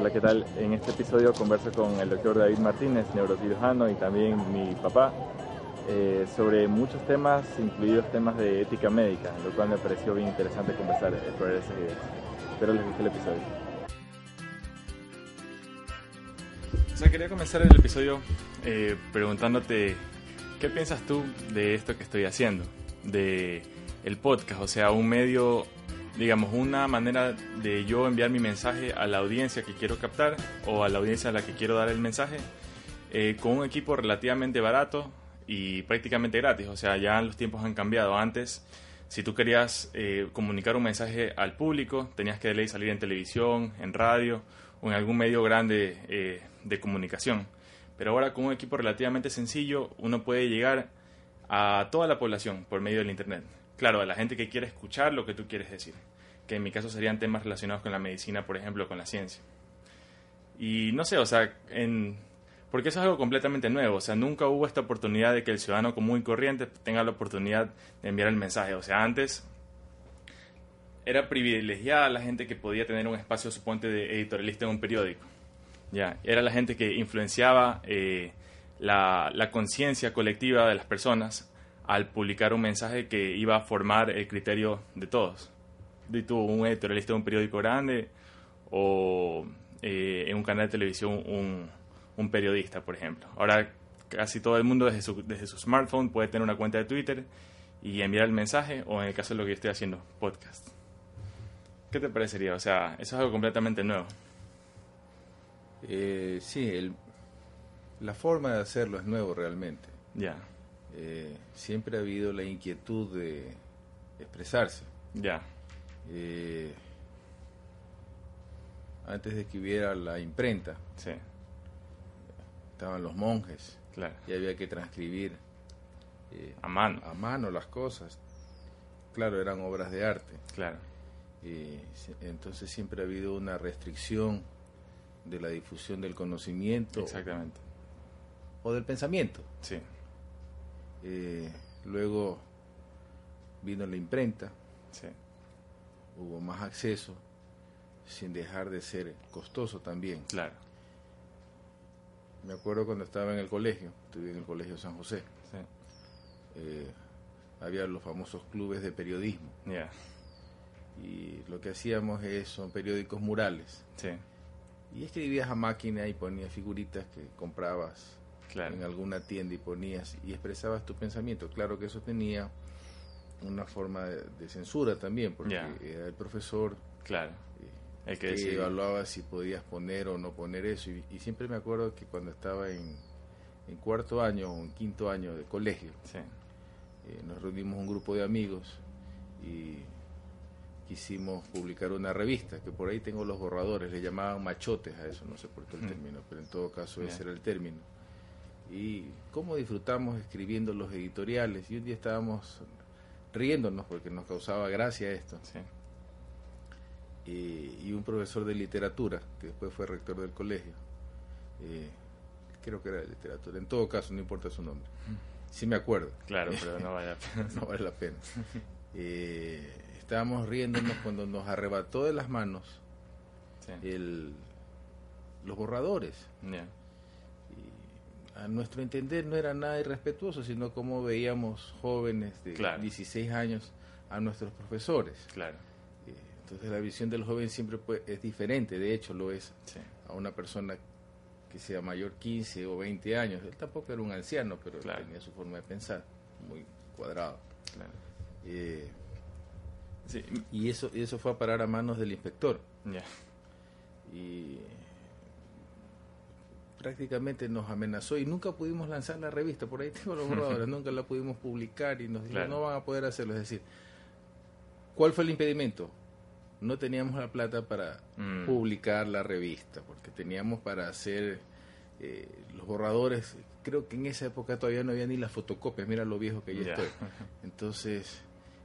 Hola, ¿qué tal? En este episodio converso con el doctor David Martínez, neurocirujano y también mi papá, eh, sobre muchos temas, incluidos temas de ética médica, lo cual me pareció bien interesante conversar, explorar esas ideas. Espero les guste el episodio. O sea, quería comenzar el episodio eh, preguntándote, ¿qué piensas tú de esto que estoy haciendo? De el podcast, o sea, un medio digamos, una manera de yo enviar mi mensaje a la audiencia que quiero captar o a la audiencia a la que quiero dar el mensaje eh, con un equipo relativamente barato y prácticamente gratis. O sea, ya los tiempos han cambiado. Antes, si tú querías eh, comunicar un mensaje al público, tenías que salir en televisión, en radio o en algún medio grande eh, de comunicación. Pero ahora con un equipo relativamente sencillo, uno puede llegar a toda la población por medio del Internet claro, a la gente que quiere escuchar lo que tú quieres decir, que en mi caso serían temas relacionados con la medicina, por ejemplo, con la ciencia. Y no sé, o sea, en, porque eso es algo completamente nuevo, o sea, nunca hubo esta oportunidad de que el ciudadano común y corriente tenga la oportunidad de enviar el mensaje, o sea, antes era privilegiada la gente que podía tener un espacio, suponte, de editorialista en un periódico. Ya, era la gente que influenciaba eh, la, la conciencia colectiva de las personas al publicar un mensaje que iba a formar el criterio de todos. De tú, un editorialista de un periódico grande o eh, en un canal de televisión un, un, periodista, por ejemplo. Ahora casi todo el mundo desde su, desde su smartphone puede tener una cuenta de Twitter y enviar el mensaje o en el caso de lo que yo estoy haciendo, podcast. ¿Qué te parecería? O sea, eso es algo completamente nuevo. Eh, sí, el, la forma de hacerlo es nuevo realmente. Ya. Eh, siempre ha habido la inquietud de expresarse. Ya. Eh, antes de que hubiera la imprenta, sí. estaban los monjes. Claro. Y había que transcribir eh, a mano. A mano las cosas. Claro, eran obras de arte. Claro. entonces siempre ha habido una restricción de la difusión del conocimiento. Exactamente. O del pensamiento. Sí. Eh, luego vino la imprenta, sí. hubo más acceso, sin dejar de ser costoso también. Claro. Me acuerdo cuando estaba en el colegio, estuve en el colegio San José. Eh, había los famosos clubes de periodismo. Y lo que hacíamos es, son periódicos murales. Sí. Y escribías a máquina y ponías figuritas que comprabas en alguna tienda y ponías y expresabas tu pensamiento. Claro que eso tenía una forma de, censura también, porque era el profesor claro. el que, evaluaba si podías poner o no poner eso. Y, siempre me acuerdo que cuando estaba en, en, cuarto año o en quinto año de colegio, eh, nos reunimos un grupo de amigos y quisimos publicar una revista, que por ahí tengo los borradores, le llamaban machotes a eso, no sé por qué el término, pero en todo caso ese era el término y cómo disfrutamos escribiendo los editoriales. Y un día estábamos riéndonos porque nos causaba gracia esto. y un profesor de literatura, que después fue rector del colegio, eh, creo que era de literatura, en todo caso, no importa su nombre. Sí me acuerdo. Claro, pero no vale la pena. no vale la pena. Eh, estábamos riéndonos cuando nos arrebató de las manos el, los borradores a nuestro entender no era nada irrespetuoso, sino como veíamos jóvenes de 16 años a nuestros profesores. Claro. Eh, entonces la visión del joven siempre es diferente, de hecho lo es a una persona que sea mayor 15 o 20 años. Él tampoco era un anciano, pero tenía su forma de pensar, muy cuadrado. Claro. Eh, y eso, eso fue a parar a manos del inspector. Ya. Y prácticamente nos amenazó y nunca pudimos lanzar la revista, por ahí tengo los borradores, nunca la pudimos publicar y nos dijo no van a poder hacerlo. Es decir, ¿cuál fue el impedimento? No teníamos la plata para mm. publicar la revista, porque teníamos para hacer eh, los borradores, creo que en esa época todavía no había ni las fotocopias, mira lo viejo que ya estoy. Entonces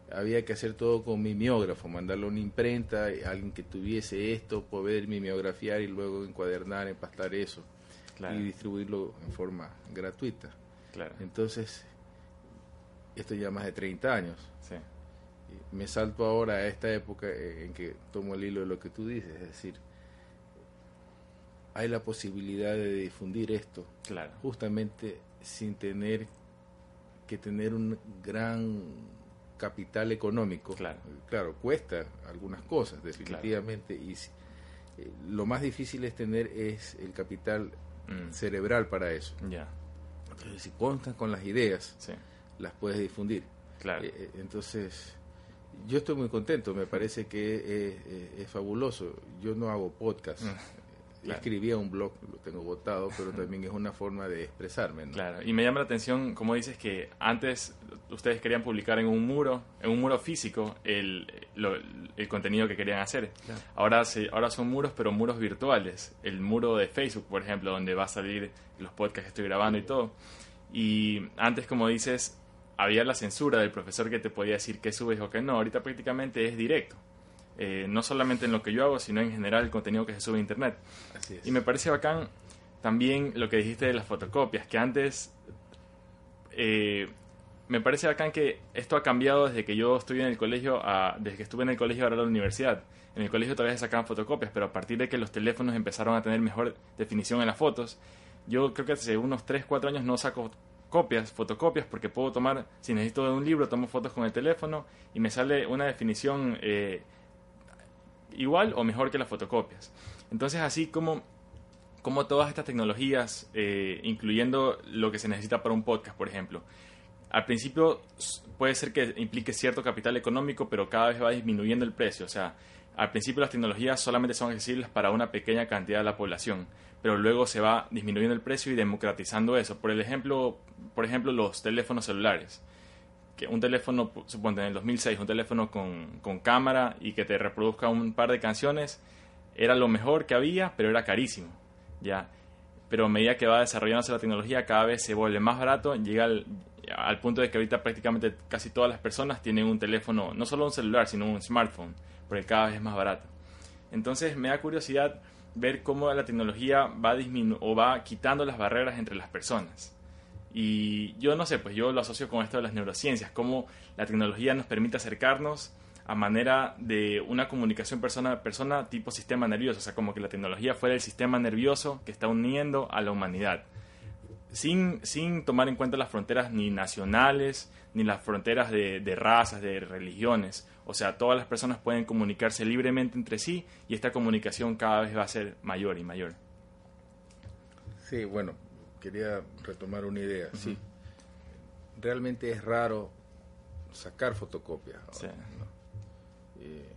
había que hacer todo con mimeógrafo, mandarlo a una imprenta, alguien que tuviese esto, poder mimeografiar y luego encuadernar, empastar eso y distribuirlo en forma gratuita. Entonces, esto ya más de 30 años. Me salto ahora a esta época en que tomo el hilo de lo que tú dices, es decir, hay la posibilidad de difundir esto. Claro. Justamente sin tener que tener un gran capital económico. Claro. Claro, cuesta algunas cosas, definitivamente. Y eh, lo más difícil es tener es el capital mm. cerebral para eso. Ya. Entonces, si constas con las ideas, las puedes difundir. Claro. Eh, eh, entonces, yo estoy muy contento, me parece que es, fabuloso. Yo no hago podcast. Mm. Escribía un blog, lo tengo votado, pero también es una forma de expresarme. Claro, y me llama la atención, como dices, que antes ustedes querían publicar en un muro, en un muro físico, el, el contenido que querían hacer. Ahora, se, ahora son muros, pero muros virtuales. El muro de Facebook, por ejemplo, donde va a salir los podcasts que estoy grabando y todo. Y antes, como dices, había la censura del profesor que te podía decir qué subes o qué no. Ahorita prácticamente es directo. Eh, no solamente en lo que yo hago, sino en general el contenido que se sube a internet. Y me parece bacán también lo que dijiste de las fotocopias, que antes eh, me parece bacán que esto ha cambiado desde que yo estuve en el colegio, a, desde que estuve en el colegio ahora a la universidad. En el colegio todavía se sacaban fotocopias, pero a partir de que los teléfonos empezaron a tener mejor definición en las fotos, yo creo que hace unos 3, 4 años no saco copias, fotocopias, porque puedo tomar, si necesito de un libro, tomo fotos con el teléfono y me sale una definición eh, igual o mejor que las fotocopias. Entonces, así como, como todas estas tecnologías, eh, incluyendo lo que se necesita para un podcast, por ejemplo, al principio puede ser que implique cierto capital económico, pero cada vez va disminuyendo el precio. O sea, al principio las tecnologías solamente son accesibles para una pequeña cantidad de la población, pero luego se va disminuyendo el precio y democratizando eso. Por el ejemplo, por ejemplo los teléfonos celulares que un teléfono, suponte en el 2006, un teléfono con, con, cámara y que te reproduzca un par de canciones, era lo mejor que había, pero era carísimo, ¿ya? Pero a medida que va desarrollándose la tecnología, cada vez se vuelve más barato, llega al, al punto de que ahorita prácticamente casi todas las personas tienen un teléfono, no solo un celular, sino un smartphone, porque cada vez es más barato. Entonces me da curiosidad ver cómo la tecnología va disminu o va quitando las barreras entre las personas. Y yo no sé, pues yo lo asocio con esto de las neurociencias, cómo la tecnología nos permite acercarnos a manera de una comunicación persona a persona tipo sistema nervioso, o sea, como que la tecnología fuera el sistema nervioso que está uniendo a la humanidad, sin, sin tomar en cuenta las fronteras ni nacionales, ni las fronteras de, de razas, de religiones, o sea, todas las personas pueden comunicarse libremente entre sí y esta comunicación cada vez va a ser mayor y mayor. Sí, bueno, quería retomar una idea. Sí. Realmente es raro sacar fotocopias. Eh,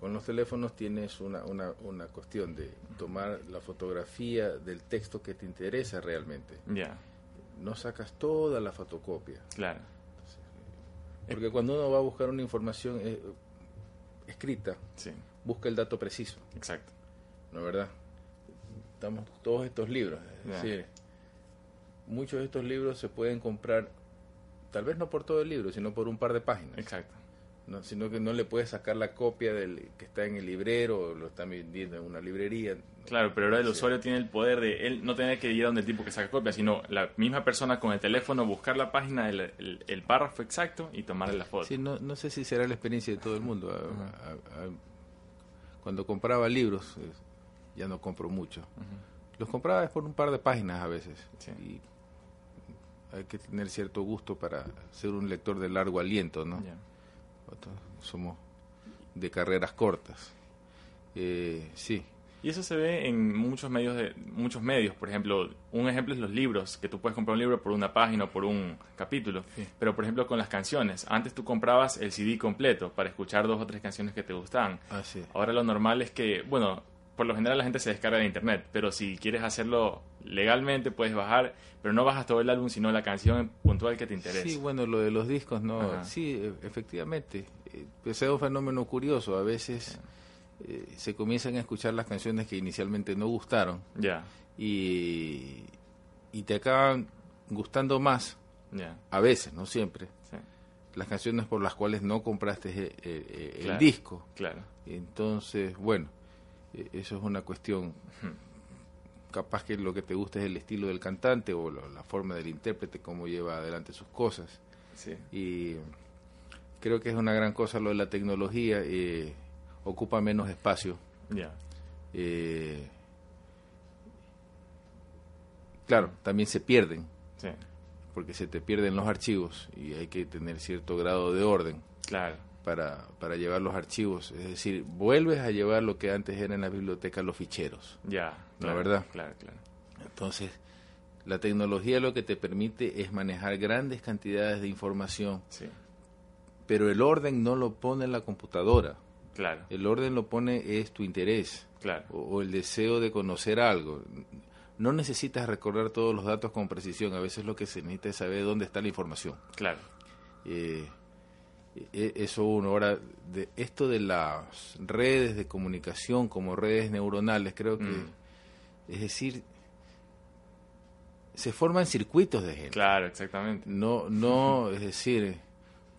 con los teléfonos tienes una, una, una, cuestión de tomar la fotografía del texto que te interesa realmente. Ya. No sacas toda la fotocopia. Claro. Porque cuando uno va a buscar una información eh, escrita, busca el dato preciso. Exacto. ¿No es verdad? Estamos todos estos libros. muchos de estos libros se pueden comprar, tal vez no por todo el libro, sino por un par de páginas. Exacto. No, sino que no le puedes sacar la copia del que está en el librero o lo están vendiendo en una librería. Claro, pero ahora el usuario tiene el poder de él no tener que ir a donde el tipo que saca copia, sino la misma persona con el teléfono buscar la página, el, el, párrafo exacto y tomarle la foto. Sí, no, no sé si será la experiencia de todo el mundo. cuando compraba libros, ya no compro mucho. Los compraba por un par de páginas a veces. Y hay que tener cierto gusto para ser un lector de largo aliento, ¿no? Somos de carreras cortas. Eh, sí. Y eso se ve en muchos medios, de, muchos medios. Por ejemplo, un ejemplo es los libros, que tú puedes comprar un libro por una página o por un capítulo. Pero, por ejemplo, con las canciones. Antes tú comprabas el CD completo para escuchar dos o tres canciones que te gustaban. Ah, Ahora lo normal es que, bueno, por lo general la gente se descarga de internet, pero si quieres hacerlo legalmente puedes bajar, pero no bajas todo el álbum, sino la canción puntual que te interesa. Sí, bueno, lo de los discos, no, sí, e, efectivamente, eh, pues es un fenómeno curioso, a veces eh, se comienzan a escuchar las canciones que inicialmente no gustaron, ya, y, y te acaban gustando más, ya, a veces, no siempre. Las canciones por las cuales no compraste eh, el, disco. Claro. Entonces, bueno, eso es una cuestión. Capaz que lo que te gusta es el estilo del cantante o la, forma del intérprete, cómo lleva adelante sus cosas. Y creo que es una gran cosa lo de la tecnología, eh, ocupa menos espacio. Eh, claro, también se pierden. Porque se te pierden los archivos y hay que tener cierto grado de orden. Claro. Para, para llevar los archivos. Es decir, vuelves a llevar lo que antes era en la biblioteca, los ficheros. Ya. la verdad. Claro, claro. Entonces, la tecnología lo que te permite es manejar grandes cantidades de información. Sí. Pero el orden no lo pone en la computadora. Claro. El orden lo pone es tu interés. Claro. o el deseo de conocer algo no necesitas recordar todos los datos con precisión, a veces lo que se necesita es saber dónde está la información. Claro. Eh, eso uno. Ahora, de esto de las redes de comunicación como redes neuronales, creo que, mm. es decir, se forman circuitos de gente. Claro, exactamente. No, no, es decir,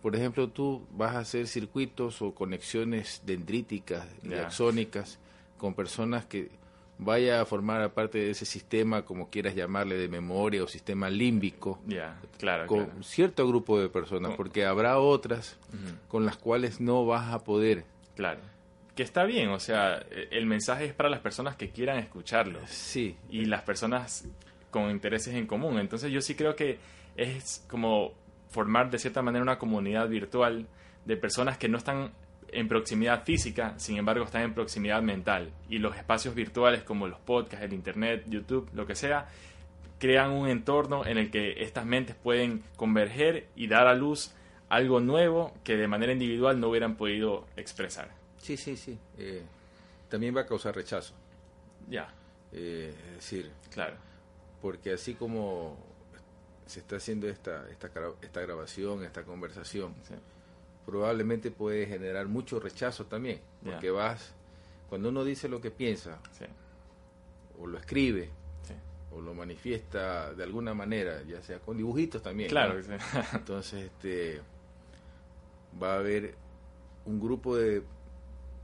por ejemplo, tú vas a hacer circuitos o conexiones dendríticas y axónicas con personas que vaya a formar parte de ese sistema, como quieras llamarle, de memoria o sistema límbico, claro, con cierto grupo de personas, porque habrá otras con las cuales no vas a poder. Claro. Que está bien, o sea, e, el mensaje es para las personas que quieran escucharlo. Sí. Y las personas con intereses en común. Entonces yo sí creo que es como formar de cierta manera una comunidad virtual de personas que no están en proximidad física, sin embargo están en proximidad mental. Y los espacios virtuales como los podcasts, el Internet, YouTube, lo que sea, crean un entorno en el que estas mentes pueden converger y dar a luz algo nuevo que de manera individual no hubieran podido expresar. Sí, sí, sí. Eh, también va a causar rechazo. Ya. Eh, es decir, claro. Porque así como se está haciendo esta, esta, esta grabación, esta conversación, probablemente puede generar mucho rechazo también, porque vas, cuando uno dice lo que piensa, o lo escribe, o lo manifiesta de alguna manera, ya sea con dibujitos también. Claro, entonces este va a haber un grupo de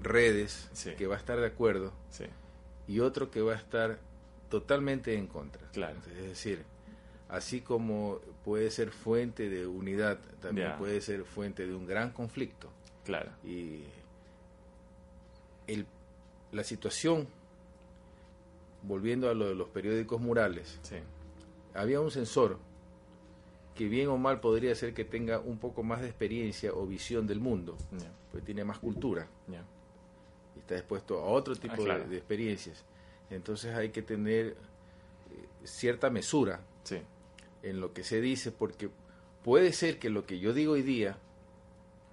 redes que va a estar de acuerdo y otro que va a estar totalmente en contra. Claro. es decir, así como puede ser fuente de unidad, también puede ser fuente de un gran conflicto. Claro. Y el, la situación, volviendo a lo de los periódicos murales, había un censor que bien o mal podría ser que tenga un poco más de experiencia o visión del mundo, pues tiene más cultura. Y está expuesto a otro tipo ah, de, experiencias. Entonces hay que tener eh, cierta mesura en lo que se dice, porque puede ser que lo que yo digo hoy día,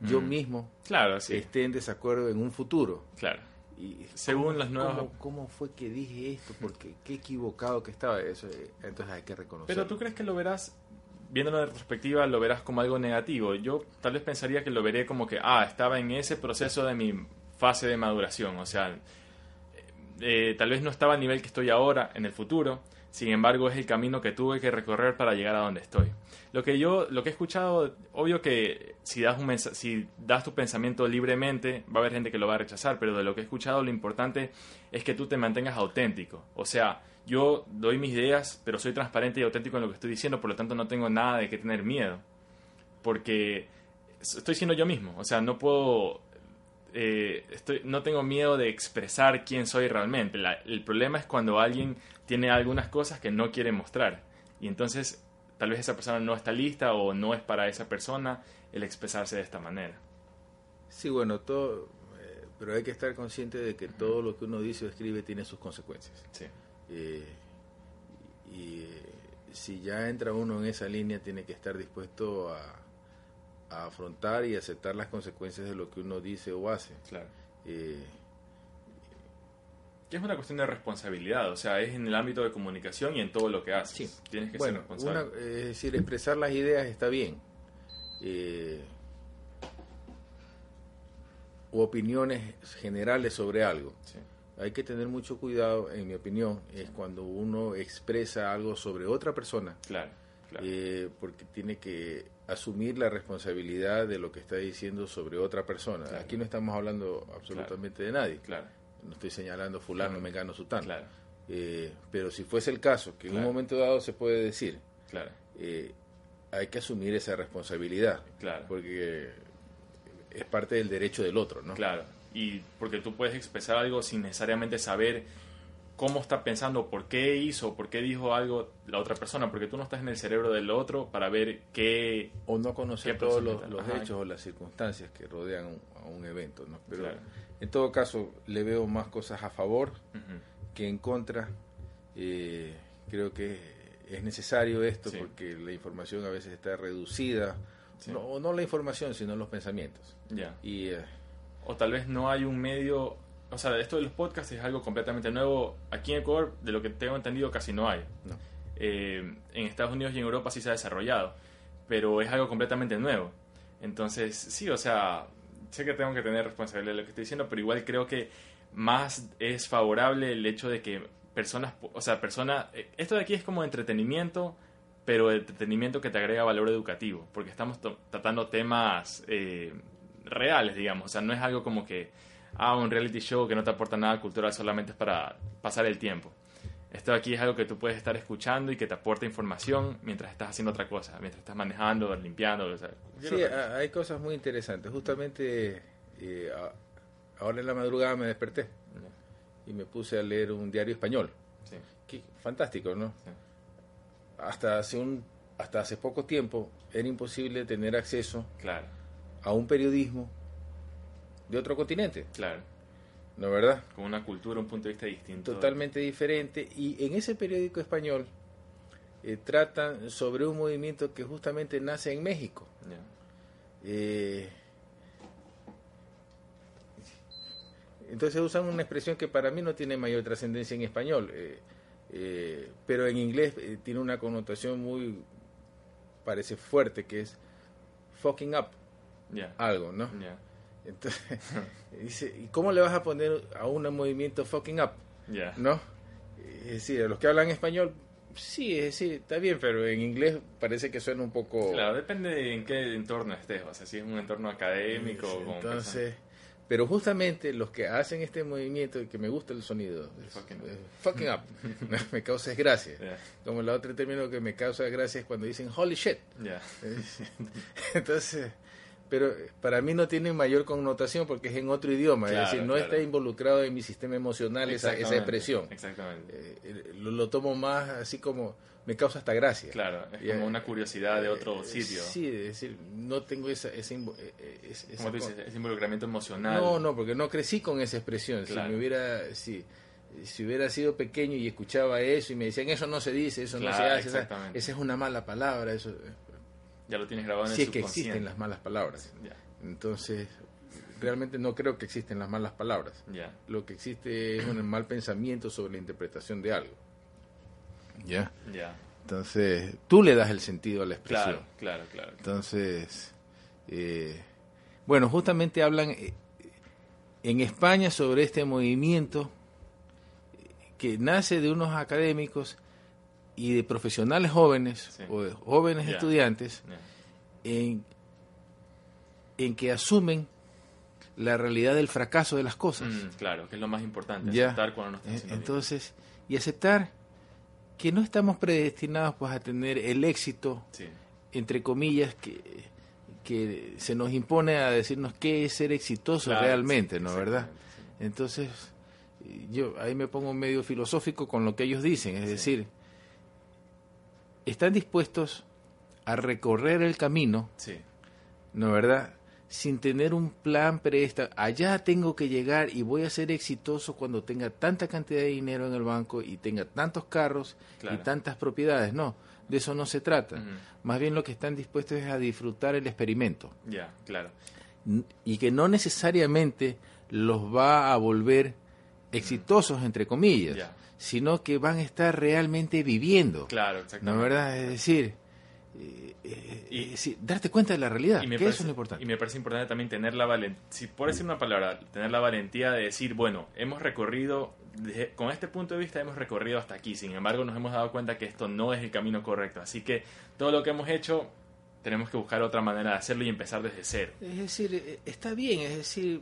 yo mismo claro, esté en desacuerdo en un futuro. Claro. Y según los nuevos... ¿cómo, fue que dije esto? Porque qué equivocado que estaba eso. Eh, entonces hay que reconocer. Pero tú crees que lo verás, viéndolo de retrospectiva, lo verás como algo negativo. Yo tal vez pensaría que lo veré como que, ah, estaba en ese proceso de mi fase de maduración. O sea, eh, tal vez no estaba al nivel que estoy ahora en el futuro, sin embargo, es el camino que tuve que recorrer para llegar a donde estoy. Lo que yo, lo que he escuchado, obvio que si das, un si das tu pensamiento libremente, va a haber gente que lo va a rechazar, pero de lo que he escuchado, lo importante es que tú te mantengas auténtico. O sea, yo doy mis ideas, pero soy transparente y auténtico en lo que estoy diciendo, por lo tanto no tengo nada de qué tener miedo. Porque estoy siendo yo mismo. O sea, no puedo eh, estoy, no tengo miedo de expresar quién soy realmente. el problema es cuando alguien tiene algunas cosas que no quiere mostrar. Y entonces tal vez esa persona no está lista o no es para esa persona el expresarse de esta manera. Sí, bueno, todo, eh, pero hay que estar consciente de que todo lo que uno dice o escribe tiene sus consecuencias. Sí. Eh, y eh, si ya entra uno en esa línea, tiene que estar dispuesto a, afrontar y aceptar las consecuencias de lo que uno dice o hace. Claro es una cuestión de responsabilidad, o sea, es en el ámbito de comunicación y en todo lo que haces. Tienes que ser responsable. es decir, expresar las ideas está bien. Eh, o opiniones generales sobre algo. Hay que tener mucho cuidado, en mi opinión, es cuando uno expresa algo sobre otra persona. Claro. Eh, porque tiene que asumir la responsabilidad de lo que está diciendo sobre otra persona. Aquí no estamos hablando absolutamente de nadie. Claro no estoy señalando fulano, me mengano, sutano. Claro. Eh, pero si fuese el caso, que en un momento dado se puede decir, claro. Eh, hay que asumir esa responsabilidad, claro. porque es parte del derecho del otro, ¿no? Claro. y porque tú puedes expresar algo sin necesariamente saber cómo está pensando, por qué hizo, por qué dijo algo la otra persona, porque tú no estás en el cerebro del otro para ver qué... O no conocer todos los, hechos o las circunstancias que rodean a un evento, ¿no? Pero en todo caso le veo más cosas a favor que en contra. Eh, creo que es necesario esto porque la información a veces está reducida, no, no la información, sino los pensamientos. Ya. Y... Eh, o tal vez no hay un medio o sea, esto de los podcasts es algo completamente nuevo. Aquí en Ecuador, de lo que tengo entendido, casi no hay. Eh, en Estados Unidos y en Europa sí se ha desarrollado, pero es algo completamente nuevo. Entonces, sí, o sea, sé que tengo que tener responsabilidad de lo que estoy diciendo, pero igual creo que más es favorable el hecho de que personas, o sea, personas, eh, esto de aquí es como entretenimiento, pero entretenimiento que te agrega valor educativo, porque estamos tratando temas eh, reales, digamos, o sea, no es algo como que a un reality show que no te aporta nada cultural, solamente es para pasar el tiempo. Esto aquí es algo que tú puedes estar escuchando y que te aporta información mientras estás haciendo otra cosa, mientras estás manejando, limpiando. sí, hay cosas muy interesantes. Justamente eh, ahora en la madrugada me desperté y me puse a leer un diario español. Sí. fantástico, ¿no? Hasta hace un hasta hace poco tiempo era imposible tener acceso claro. a un periodismo de otro continente. Claro. ¿No verdad? Con una cultura, un punto de vista distinto. Totalmente diferente. Y en ese periódico español eh, tratan sobre un movimiento que justamente nace en México. Eh, entonces usan una expresión que para mí no tiene mayor trascendencia en español, eh, pero en inglés tiene una connotación muy, parece fuerte, que es fucking up. Algo, ¿no? Entonces, dice, ¿y cómo le vas a poner a un movimiento fucking up? ¿No? Es decir, a los que hablan español, sí, es decir, está bien, pero en inglés parece que suena un poco... Claro, depende de en qué entorno estés, o sea, si es un entorno académico... o entonces, pero justamente los que hacen este movimiento, que me gusta el sonido, fucking, up, me causa gracia. Como el otro término que me causa gracia es cuando dicen holy shit. Entonces pero para mí no tiene mayor connotación porque es en otro idioma, es decir, no está involucrado en mi sistema emocional esa, esa expresión. Exactamente. Eh, lo, tomo más así como me causa hasta gracia. Claro, es como una curiosidad de otro eh, sitio. Sí, es decir, no tengo esa, ese, ese involucramiento emocional. No, no, porque no crecí con esa expresión. Si me hubiera, si, si hubiera sido pequeño y escuchaba eso y me decían eso no se dice, eso no se hace, esa, esa es una mala palabra, eso ya lo tienes grabado en el es que existen las malas palabras. Entonces, realmente no creo que existen las malas palabras. Lo que existe es un mal pensamiento sobre la interpretación de algo. ¿Ya? Ya. Entonces, tú le das el sentido a la expresión. Claro, claro, claro. Entonces, eh, bueno, justamente hablan eh, en España sobre este movimiento que nace de unos académicos y de profesionales jóvenes o de jóvenes estudiantes en, en que asumen la realidad del fracaso de las cosas. Mm, claro, que es lo más importante, aceptar cuando no está Entonces, y aceptar que no estamos predestinados pues a tener el éxito, entre comillas, que, que se nos impone a decirnos qué es ser exitoso realmente, ¿no? ¿Verdad? Entonces, yo ahí me pongo medio filosófico con lo que ellos dicen, es decir, están dispuestos a recorrer el camino, sí. ¿no verdad? Sin tener un plan preesta, allá tengo que llegar y voy a ser exitoso cuando tenga tanta cantidad de dinero en el banco y tenga tantos carros y tantas propiedades. No, de eso no se trata. Más bien lo que están dispuestos es a disfrutar el experimento. Ya, claro. Y que no necesariamente los va a volver exitosos, entre comillas sino que van a estar realmente viviendo. Claro, exactamente. ¿No verdad? Es decir, eh, eh, darte cuenta de la realidad, y me que eso es lo importante. Y me parece importante también tener la valentía, si por decir una palabra, tener la valentía de decir, bueno, hemos recorrido, con este punto de vista hemos recorrido hasta aquí, sin embargo nos hemos dado cuenta que esto no es el camino correcto, así que todo lo que hemos hecho tenemos que buscar otra manera de hacerlo y empezar desde cero. Es decir, eh, está bien, es decir,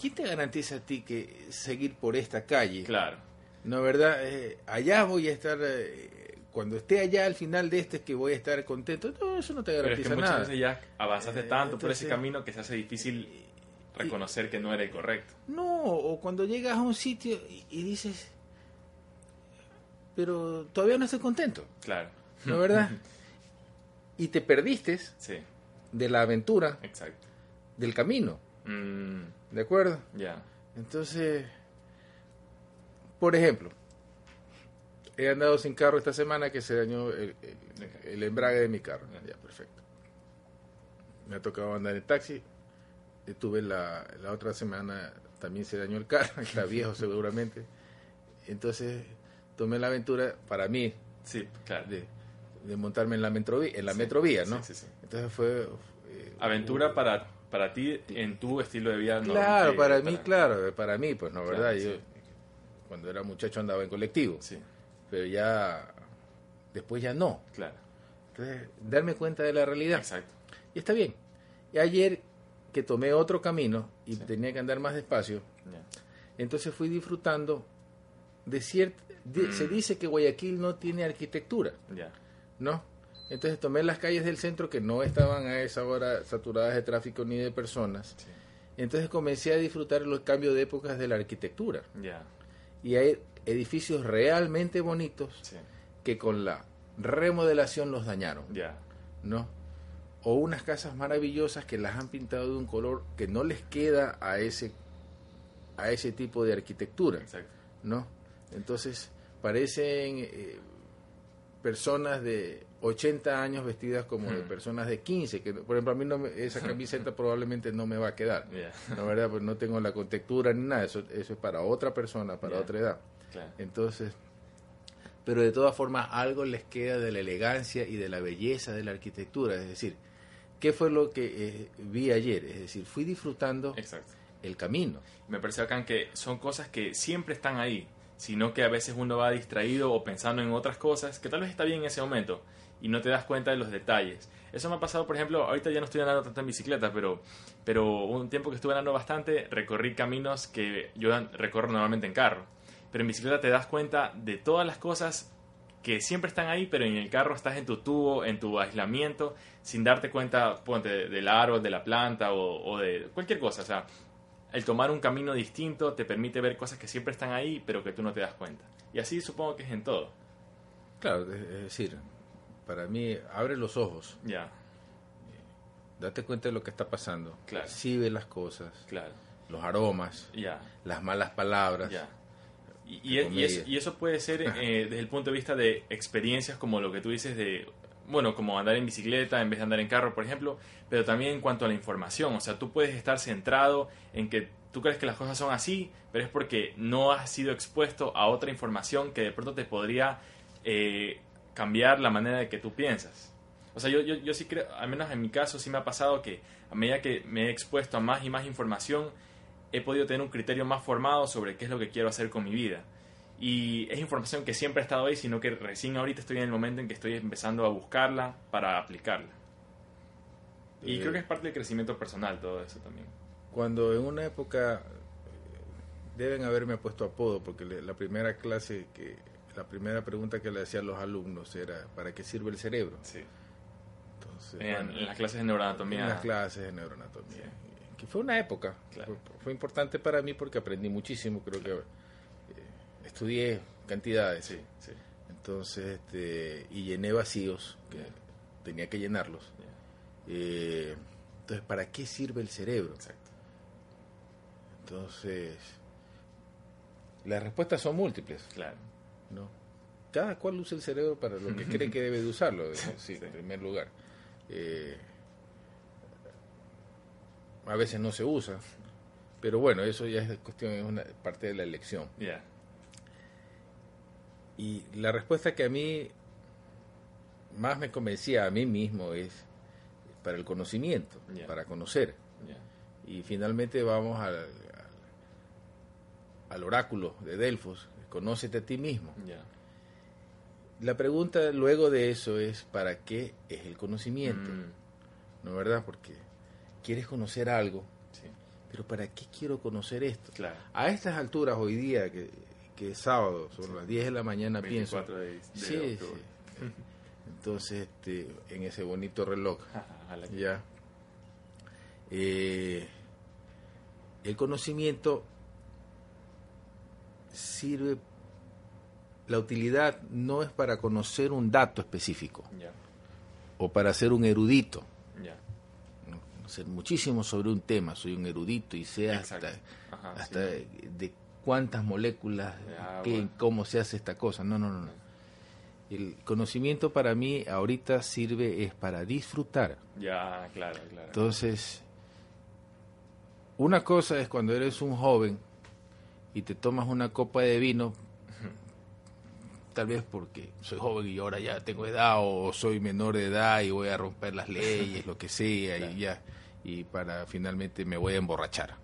¿quién te garantiza a ti que seguir por esta calle? Claro no, ¿verdad? Eh, allá voy a estar, eh, cuando esté allá al final de este, que voy a estar contento. No, eso no te garantiza Pero es que muchas veces ya avanzaste eh, tanto por ese camino que se hace difícil reconocer que no era correcto. No, o cuando llegas a un sitio y, dices, pero todavía no estoy contento. Claro. ¿No verdad? y te perdiste sí. de la aventura. Exacto. Del camino. Mm. ¿De acuerdo? Ya. Entonces, por ejemplo, he andado sin carro esta semana que se dañó el, embrague de mi carro. Ya, perfecto. Me ha tocado andar en taxi. Estuve la, la otra semana, también se dañó el carro, está viejo seguramente. Entonces, tomé la aventura para mí sí, claro. de, montarme en la metrovía, en la metrovía ¿no? Sí, Entonces fue... Eh, aventura para para ti en tu estilo de vida. Claro, para mí, claro, para mí, pues no, ¿verdad? Yo cuando era muchacho andaba en colectivo, sí. pero ya después ya no. Claro. Entonces, darme cuenta de la realidad. Exacto. Y está bien. Y ayer que tomé otro camino y tenía que andar más despacio, entonces fui disfrutando de cierta... Se mm. dice que Guayaquil no tiene arquitectura, ya ¿no? Entonces tomé las calles del centro que no estaban a esa hora saturadas de tráfico ni de personas. Entonces comencé a disfrutar los cambios de épocas de la arquitectura. Y hay edificios realmente bonitos que con la remodelación los dañaron. ¿No? O unas casas maravillosas que las han pintado de un color que no les queda a ese a ese tipo de arquitectura. ¿No? Entonces parecen eh, personas de 80 años vestidas como de personas de 15, que por ejemplo a mí no esa camiseta probablemente no me va a quedar, la verdad, pues no tengo la contextura ni nada, eso, eso es para otra persona, para otra edad. Entonces, pero de todas formas algo les queda de la elegancia y de la belleza de la arquitectura, es decir, ¿qué fue lo que eh, vi ayer? Es decir, fui disfrutando el camino. Me parece acá que son cosas que siempre están ahí, sino que a veces uno va distraído o pensando en otras cosas, que tal vez está bien en ese momento, y no te das cuenta de los detalles. Eso me ha pasado, por ejemplo, ahorita ya no estoy andando tanto en bicicleta, pero, pero un tiempo que estuve andando bastante, recorrí caminos que yo recorro normalmente en carro. Pero en bicicleta te das cuenta de todas las cosas que siempre están ahí, pero en el carro estás en tu tubo, en tu aislamiento, sin darte cuenta ponte, del árbol, de la planta o, o de cualquier cosa. O sea, el tomar un camino distinto te permite ver cosas que siempre están ahí, pero que tú no te das cuenta. Y así supongo que es en todo. Claro, es decir, para mí, abre los ojos. Ya. Date cuenta de lo que está pasando. Claro. ve las cosas. Claro. Los aromas. Ya. Las malas palabras. Ya. Y, y, eso, puede ser eh, desde el punto de vista de experiencias como lo que tú dices de, bueno, como andar en bicicleta en vez de andar en carro, por ejemplo, pero también en cuanto a la información. O sea, tú puedes estar centrado en que tú crees que las cosas son así, pero es porque no has sido expuesto a otra información que de pronto te podría eh, cambiar la manera de que tú piensas. O sea, yo, yo, yo sí creo, al menos en mi caso, sí me ha pasado que a medida que me he expuesto a más y más información, he podido tener un criterio más formado sobre qué es lo que quiero hacer con mi vida. Y es información que siempre ha estado ahí, sino que recién ahorita estoy en el momento en que estoy empezando a buscarla para aplicarla. Y creo que es parte del crecimiento personal todo eso también. Cuando en una época deben haberme puesto apodo, porque la primera clase que la primera pregunta que le hacían los alumnos era ¿para qué sirve el cerebro? Sí. Entonces, en, las clases de neuroanatomía. En las clases de neuroanatomía. Que fue una época. Fue, importante para mí porque aprendí muchísimo. Creo que eh, estudié cantidades. Sí, sí. Entonces, este, y llené vacíos que tenía que llenarlos. Eh, entonces, ¿para qué sirve el cerebro? Exacto. Entonces, las respuestas son múltiples. Claro. ¿no? Cada cual usa el cerebro para lo que cree que debe de usarlo, en primer lugar. Eh, a veces no se usa, pero bueno, eso ya es cuestión, es una parte de la elección. Y la respuesta que a mí más me convencía a mí mismo es para el conocimiento, para conocer. Y finalmente vamos al, al, oráculo de Delfos, conócete a ti mismo. La pregunta luego de eso es, ¿para qué es el conocimiento? Mm. ¿No verdad? Porque quieres conocer algo, pero ¿para qué quiero conocer esto? A estas alturas, hoy día, que, es sábado, son las 10 de la mañana, pienso... De, sí, Entonces, este, en ese bonito reloj, ya. Eh, el conocimiento sirve, la utilidad no es para conocer un dato específico o para ser un erudito. Conocer muchísimo sobre un tema, soy un erudito y sé hasta, hasta de cuántas moléculas, cómo se hace esta cosa. No, no, no. El conocimiento para mí ahorita sirve es para disfrutar. Ya, claro, claro. Entonces, una cosa es cuando eres un joven y te tomas una copa de vino, tal vez porque soy joven y ahora ya tengo edad o soy menor de edad y voy a romper las leyes, lo que sea, y ya, y para finalmente me voy a emborrachar.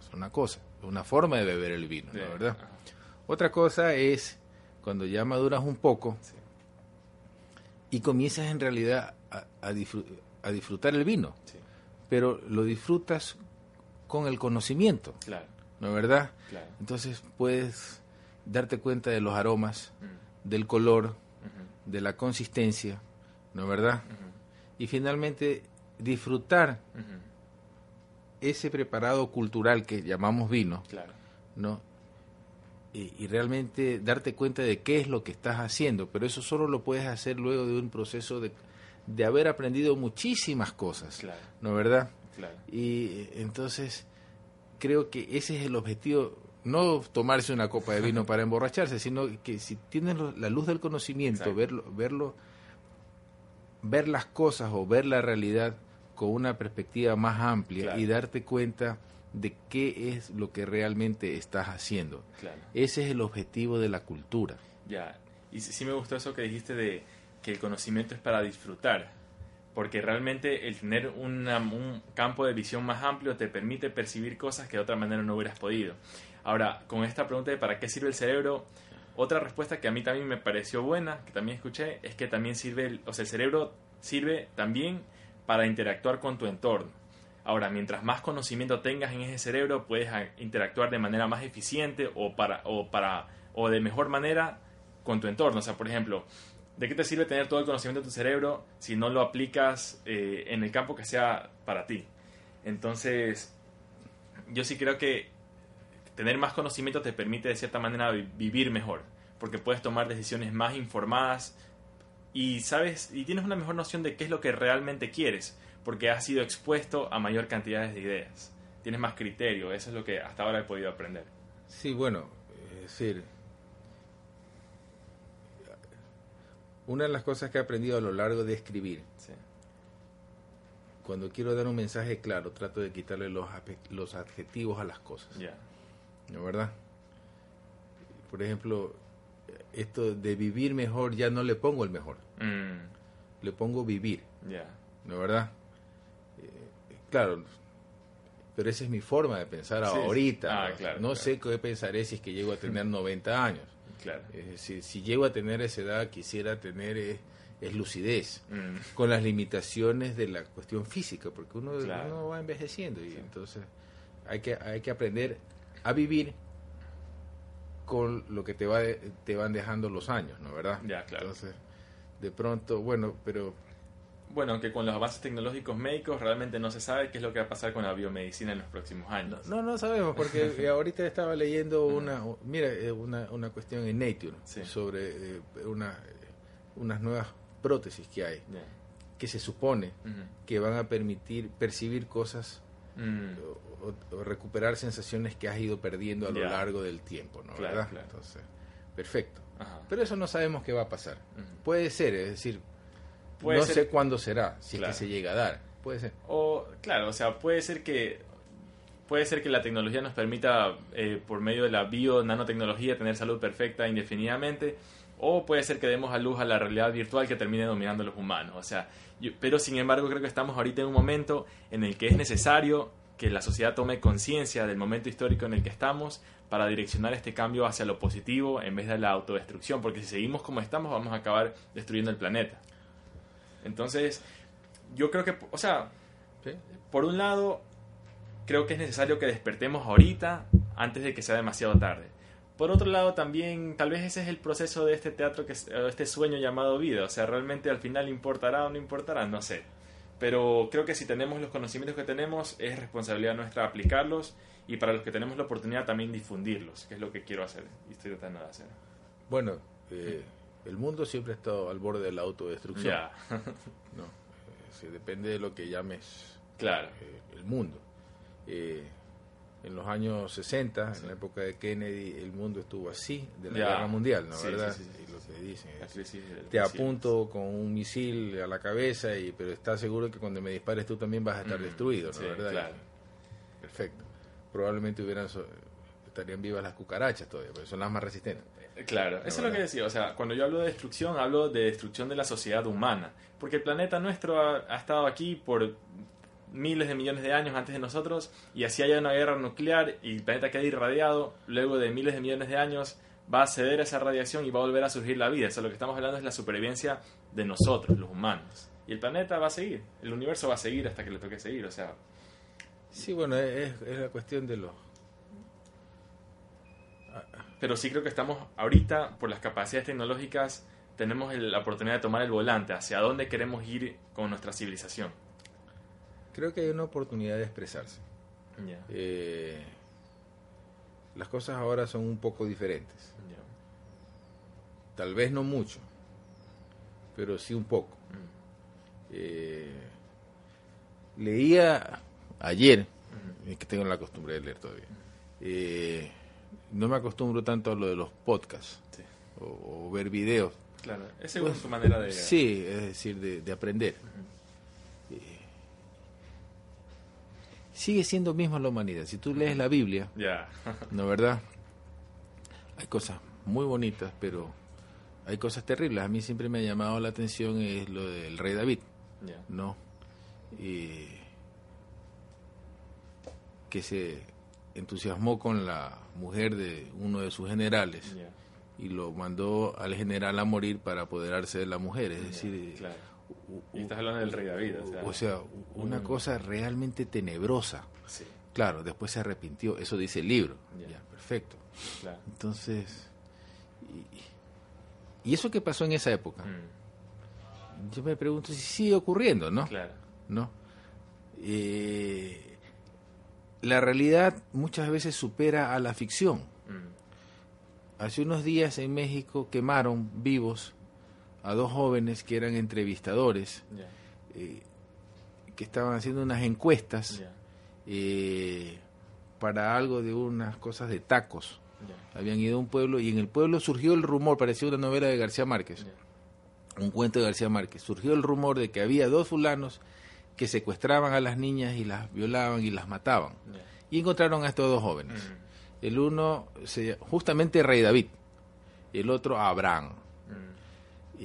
Es una cosa, una forma de beber el vino, ¿verdad? Otra cosa es cuando ya maduras un poco y comienzas en realidad a, disfrutar el vino, pero lo disfrutas con el conocimiento. Claro. ¿no es verdad? Entonces puedes darte cuenta de los aromas, mm. del color, de la consistencia, ¿no es verdad? Y finalmente disfrutar ese preparado cultural que llamamos vino, ¿no? Y, realmente darte cuenta de qué es lo que estás haciendo, pero eso solo lo puedes hacer luego de un proceso de, de haber aprendido muchísimas cosas, ¿no verdad? Y entonces creo que ese es el objetivo, no tomarse una copa de vino para emborracharse, sino que si tienes la luz del conocimiento, verlo, verlo, ver las cosas o ver la realidad con una perspectiva más amplia y darte cuenta de qué es lo que realmente estás haciendo. Ese es el objetivo de la cultura. Ya, y sí me gustó eso que dijiste de que el conocimiento es para disfrutar porque realmente el tener un campo de visión más amplio te permite percibir cosas que de otra manera no hubieras podido. Ahora, con esta pregunta de para qué sirve el cerebro, otra respuesta que a mí también me pareció buena, que también escuché, es que también sirve, o sea, el cerebro sirve también para interactuar con tu entorno. Ahora, mientras más conocimiento tengas en ese cerebro, puedes interactuar de manera más eficiente o para o para o de mejor manera con tu entorno. O sea, por ejemplo, ¿De qué te sirve tener todo el conocimiento de tu cerebro si no lo aplicas eh, en el campo que sea para ti? Entonces, yo sí creo que tener más conocimiento te permite de cierta manera vivir mejor, porque puedes tomar decisiones más informadas y sabes y tienes una mejor noción de qué es lo que realmente quieres, porque has sido expuesto a mayor cantidad de ideas. Tienes más criterio, eso es lo que hasta ahora he podido aprender. Sí, bueno, es decir, Una de las cosas que he aprendido a lo largo de escribir, cuando quiero dar un mensaje claro, trato de quitarle los, los adjetivos a las cosas. ¿No verdad? Por ejemplo, esto de vivir mejor ya no le pongo el mejor. Mm. Le pongo vivir. ¿No verdad? Eh, claro, pero esa es mi forma de pensar ahorita. Ah, ¿no? sé qué pensaré si es que llego a tener 90 años. Claro. si llego a tener esa edad, quisiera tener es, lucidez, mm. con las limitaciones de la cuestión física, porque uno, va envejeciendo y entonces hay que, hay que aprender a vivir con lo que te, va te van dejando los años, ¿no? ¿Verdad? Ya, claro. Entonces, de pronto, bueno, pero bueno, aunque con los avances tecnológicos médicos realmente no se sabe qué es lo que va a pasar con la biomedicina en los próximos años. No, no sabemos, porque ahorita estaba leyendo una, mira, eh, una, una cuestión en Nature sobre eh, una, unas nuevas prótesis que hay, que se supone que van a permitir percibir cosas mm. o, recuperar sensaciones que has ido perdiendo a lo largo del tiempo, ¿no? ¿verdad? Entonces, perfecto. Pero eso no sabemos qué va a pasar. Puede ser, es decir, no sé cuándo será, si es que se llega a dar. Puede ser. O, claro, o sea, puede ser que puede ser que la tecnología nos permita, eh, por medio de la bio-nanotecnología, tener salud perfecta indefinidamente, o puede ser que demos a luz a la realidad virtual que termine dominando a los humanos. O sea, pero sin embargo creo que estamos ahorita en un momento en el que es necesario que la sociedad tome conciencia del momento histórico en el que estamos para direccionar este cambio hacia lo positivo en vez de la autodestrucción, porque si seguimos como estamos vamos a acabar destruyendo el planeta. Entonces, yo creo que, o sea, por un lado, creo que es necesario que despertemos ahorita antes de que sea demasiado tarde. Por otro lado, también, tal vez ese es el proceso de este teatro, que este sueño llamado vida. O sea, realmente al final importará o no importará, no sé. Pero creo que si tenemos los conocimientos que tenemos, es responsabilidad nuestra aplicarlos y para los que tenemos la oportunidad también difundirlos, que es lo que quiero hacer y estoy tratando de hacer. Bueno, eh, el mundo siempre ha estado al borde de la autodestrucción. Ya. no, eh, depende de lo que llames claro. Eh, el mundo. En los años 60, en la época de Kennedy, el mundo estuvo así, de la guerra mundial, ¿no? ¿verdad? y lo que dicen es, te apunto con un misil a la cabeza, y pero estás seguro que cuando me dispares tú también vas a estar destruido, ¿no? ¿verdad? Claro. Perfecto. Probablemente hubieran estarían vivas las cucarachas todavía, porque son las más resistentes. Claro, eso es lo que decía. O sea, cuando yo hablo de destrucción, hablo de destrucción de la sociedad humana. Porque el planeta nuestro ha estado aquí por miles de millones de años antes de nosotros y así haya una guerra nuclear y el planeta quede irradiado, luego de miles de millones de años va a ceder a esa radiación y va a volver a surgir la vida. O sea, lo que estamos hablando es la supervivencia de nosotros, los humanos. Y el planeta va a seguir, el universo va a seguir hasta que le toque seguir, o sea... Sí, bueno, es, es la cuestión de los... Pero sí creo que estamos ahorita, por las capacidades tecnológicas, tenemos la oportunidad de tomar el volante hacia dónde queremos ir con nuestra civilización creo que hay una oportunidad de expresarse. Eh, las cosas ahora son un poco diferentes. Tal vez no mucho, pero sí un poco. Mm. Eh, leía ayer, que tengo la costumbre de leer todavía, eh, no me acostumbro tanto a lo de los podcasts o, ver videos. Claro, esa es su manera de... Sí, es decir, de, aprender sigue siendo mismo la humanidad. Si tú lees la Biblia, ¿no verdad? Hay cosas muy bonitas, pero hay cosas terribles. A mí siempre me ha llamado la atención es lo del rey David, ¿no? Y que se entusiasmó con la mujer de uno de sus generales y lo mandó al general a morir para apoderarse de la mujer. Es decir, y estás hablando del rey David. O sea, una cosa realmente tenebrosa. Claro, después se arrepintió, eso dice el libro. Ya, perfecto. Entonces, y, eso que pasó en esa época? Mm. Yo me pregunto si sigue ocurriendo, ¿no? Claro. ¿No? Eh, la realidad muchas veces supera a la ficción. Mm. Hace unos días en México quemaron vivos a dos jóvenes que eran entrevistadores, eh, que estaban haciendo unas encuestas eh, para algo de unas cosas de tacos. Habían ido a un pueblo y en el pueblo surgió el rumor, parecía una novela de García Márquez, un cuento de García Márquez, surgió el rumor de que había dos fulanos que secuestraban a las niñas y las violaban y las mataban. Y encontraron a estos dos jóvenes. El uno, se, justamente Rey David, el otro Abraham.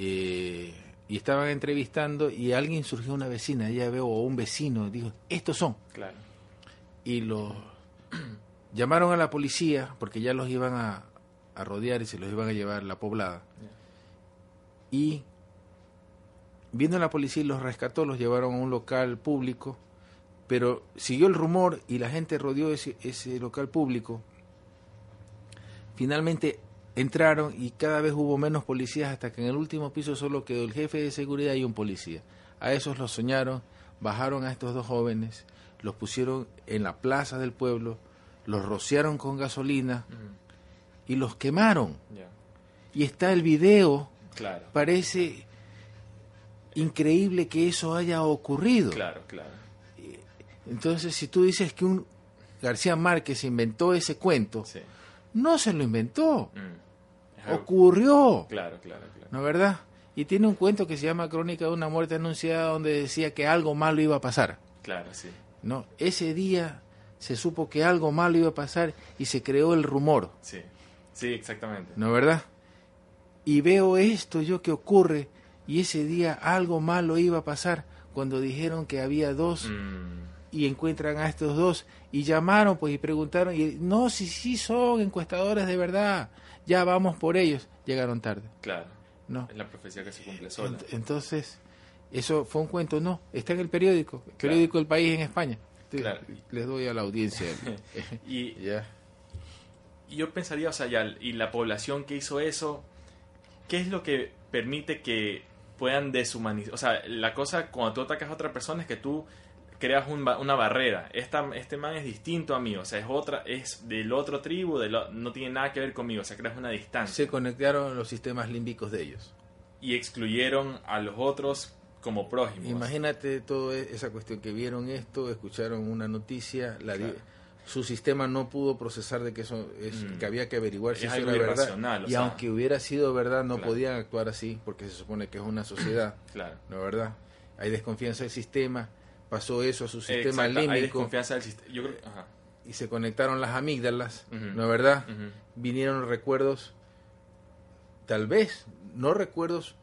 Eh, y estaban entrevistando y alguien surgió una vecina, ya veo, o un vecino, dijo, estos son. Claro. Y los llamaron a la policía porque ya los iban a, rodear y se los iban a llevar a la poblada. Y viendo la policía los rescató, los llevaron a un local público, pero siguió el rumor y la gente rodeó ese, ese local público. Finalmente entraron y cada vez hubo menos policías hasta que en el último piso solo quedó el jefe de seguridad y un policía. A esos los soñaron, bajaron a estos dos jóvenes, los pusieron en la plaza del pueblo, los rociaron con gasolina y los quemaron. Y está el video. Claro. Parece increíble que eso haya ocurrido. Claro, claro. Entonces, si tú dices que un García Márquez inventó ese cuento, no se lo inventó. Mm. Ocurrió. Claro, claro, claro. ¿No verdad? Y tiene un cuento que se llama Crónica de una muerte anunciada donde decía que algo malo iba a pasar. Claro, sí. ¿No? Ese día se supo que algo malo iba a pasar y se creó el rumor. Sí. Sí, exactamente. ¿No verdad? Y veo esto yo que ocurre y ese día algo malo iba a pasar cuando dijeron que había dos mm. y encuentran a estos dos y llamaron pues y preguntaron y no si sí son encuestadores de verdad ya vamos por ellos llegaron tarde. Claro. No. Es la profecía que se cumple sola. Entonces eso fue un cuento no está en el periódico el periódico del país en España. Claro. les doy a la audiencia y ya. y yo pensaría o sea ya y la población que hizo eso qué es lo que permite que puedan deshumanizar o sea la cosa cuando tú atacas a otra persona es que tú creas una barrera. Esta, este man es distinto a mí, o sea, es otra, es del otro tribu, de no tiene nada que ver conmigo, o sea, creas una distancia. Se conectaron los sistemas límbicos de ellos. Y excluyeron a los otros como prójimos. Imagínate toda esa cuestión que vieron esto, escucharon una noticia, la su sistema no pudo procesar de que eso es, mm. que había que averiguar si eso era verdad. Y aunque hubiera sido verdad, no podían actuar así porque se supone que es una sociedad. claro. ¿No verdad? Hay desconfianza del sistema, pasó eso a su sistema límbico. Hay desconfianza del sistema. Y se conectaron las amígdalas, ¿no es verdad? Vinieron recuerdos, tal vez, no recuerdos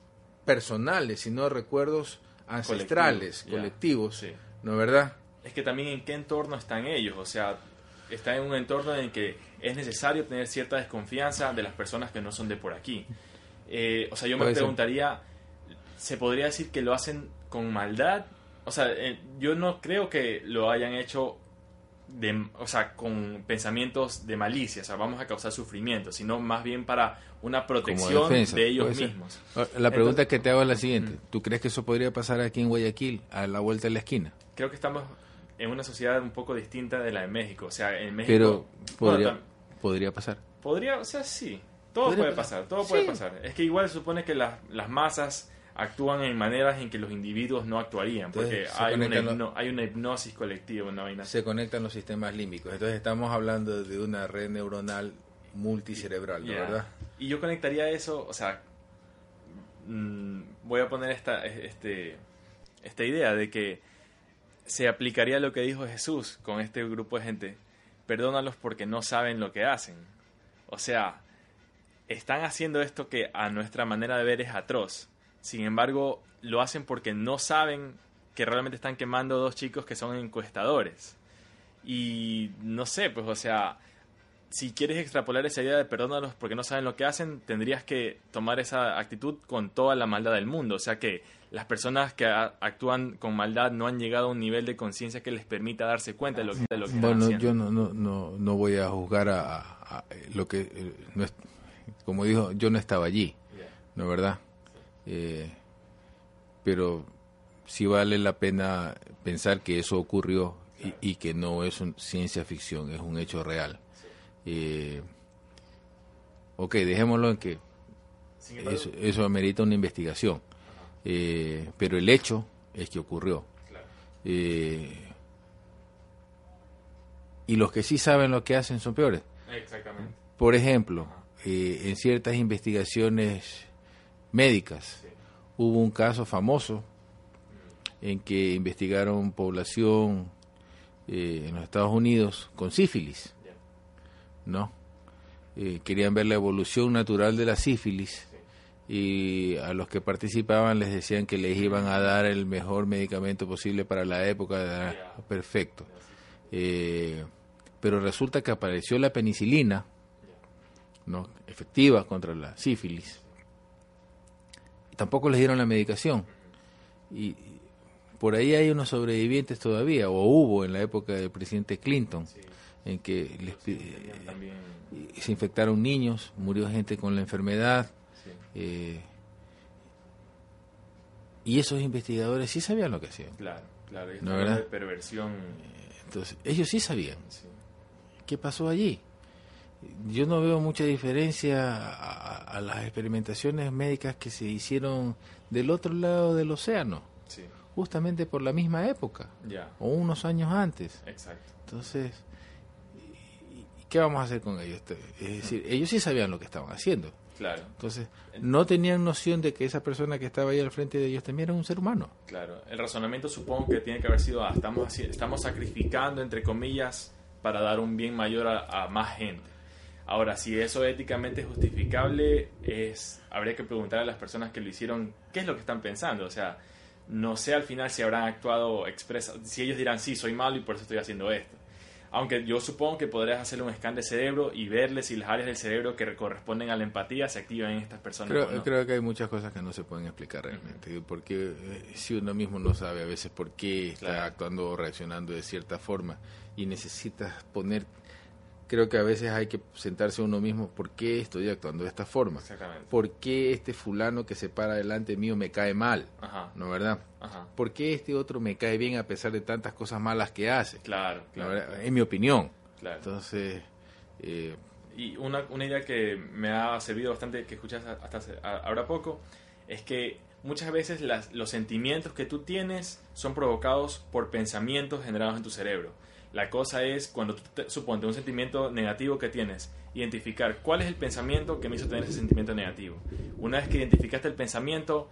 personales, sino recuerdos ancestrales, colectivos, ¿no es verdad? Es que también en qué entorno están ellos, o sea, está en un entorno en que es necesario tener cierta desconfianza de las personas que no son de por aquí. Eh, o sea, yo me preguntaría, ¿se podría decir que lo hacen con maldad? O sea, eh, yo no creo que lo hayan hecho de, o sea, con pensamientos de malicia, o sea, vamos a causar sufrimiento, sino más bien para una protección de ellos mismos. Ah, la pregunta que te hago es la siguiente, ¿tú crees que eso podría pasar aquí en Guayaquil, a la vuelta de la esquina? Creo que estamos en una sociedad un poco distinta de la de México. O sea, en México... Pero podría, podría pasar. Podría, o sea, sí. Todo puede pasar, todo puede pasar. Es que igual se supone que las, las masas actúan en maneras en que los individuos no actuarían, porque hay una, hay una, hipnosis colectiva, una vaina. Se conectan los sistemas límbicos. Entonces estamos hablando de una red neuronal multicerebral, ¿verdad? Y yo conectaría eso, o sea, mm, voy a poner esta, este, esta idea de que se aplicaría lo que dijo Jesús con este grupo de gente. Perdónalos porque no saben lo que hacen. O sea, están haciendo esto que a nuestra manera de ver es atroz. Sin embargo, lo hacen porque no saben que realmente están quemando dos chicos que son encuestadores. Y no sé, pues o sea, si quieres extrapolar esa idea de perdónalos porque no saben lo que hacen, tendrías que tomar esa actitud con toda la maldad del mundo. O sea que las personas que actúan con maldad no han llegado a un nivel de conciencia que les permita darse cuenta de lo, de lo que bueno, están yo no, no, no, no voy a juzgar a, lo que, eh, no es, como dijo, yo no estaba allí, ¿no es verdad? Eh, pero sí vale la pena pensar que eso ocurrió y, que no es un, ciencia ficción, es un hecho real. Eh, ok, dejémoslo en que eso, eso amerita una investigación eh, pero el hecho es que ocurrió. Eh, y los que sí saben lo que hacen son peores. Exactamente. Por ejemplo, eh, en ciertas investigaciones médicas hubo un caso famoso en que investigaron población en los Estados Unidos con sífilis, ¿no? querían ver la evolución natural de la sífilis y a los que participaban les decían que les iban a dar el mejor medicamento posible para la época, perfecto. Eh, pero resulta que apareció la penicilina, no efectiva contra la sífilis, tampoco les dieron la medicación. Y por ahí hay unos sobrevivientes todavía, o hubo en la época del presidente Clinton, en que les, se infectaron niños, murió gente con la enfermedad eh, y esos investigadores sí sabían lo que hacían. Claro, claro, ¿No de perversión. Entonces, ellos sí sabían. ¿Qué pasó allí? Yo no veo mucha diferencia a, las experimentaciones médicas que se hicieron del otro lado del océano, justamente por la misma época, o unos años antes. Exacto. Entonces, ¿qué vamos a hacer con ellos? Es decir, ellos sí sabían lo que estaban haciendo. Claro. Entonces, no tenían noción de que esa persona que estaba ahí al frente de ellos también era un ser humano. Claro. El razonamiento supongo que tiene que haber sido, ah, estamos, estamos sacrificando, entre comillas, para dar un bien mayor a, más gente. Ahora, si eso éticamente es justificable, es, habría que preguntar a las personas que lo hicieron qué es lo que están pensando. O sea, no sé al final si habrán actuado expresa, si ellos dirán, sí, soy malo y por eso estoy haciendo esto. Aunque yo supongo que podrías hacer un scan de cerebro y verle si las áreas del cerebro que corresponden a la empatía se activan en estas personas. Creo, creo que hay muchas cosas que no se pueden explicar realmente. Porque eh, si uno mismo no sabe a veces por qué está actuando o reaccionando de cierta forma y necesitas poner creo que a veces hay que sentarse uno mismo, ¿por qué estoy actuando de esta forma? ¿Por qué este fulano que se para delante mío me cae mal? ¿No verdad? ¿Por qué este otro me cae bien a pesar de tantas cosas malas que hace? Claro, claro. En mi opinión. Entonces... Eh, y una, una idea que me ha servido bastante, que escuchas hasta ahora poco, es que muchas veces las, los sentimientos que tú tienes son provocados por pensamientos generados en tu cerebro. La cosa es, cuando tú te, suponte un sentimiento negativo que tienes, identificar cuál es el pensamiento que me hizo tener ese sentimiento negativo. Una vez que identificaste el pensamiento,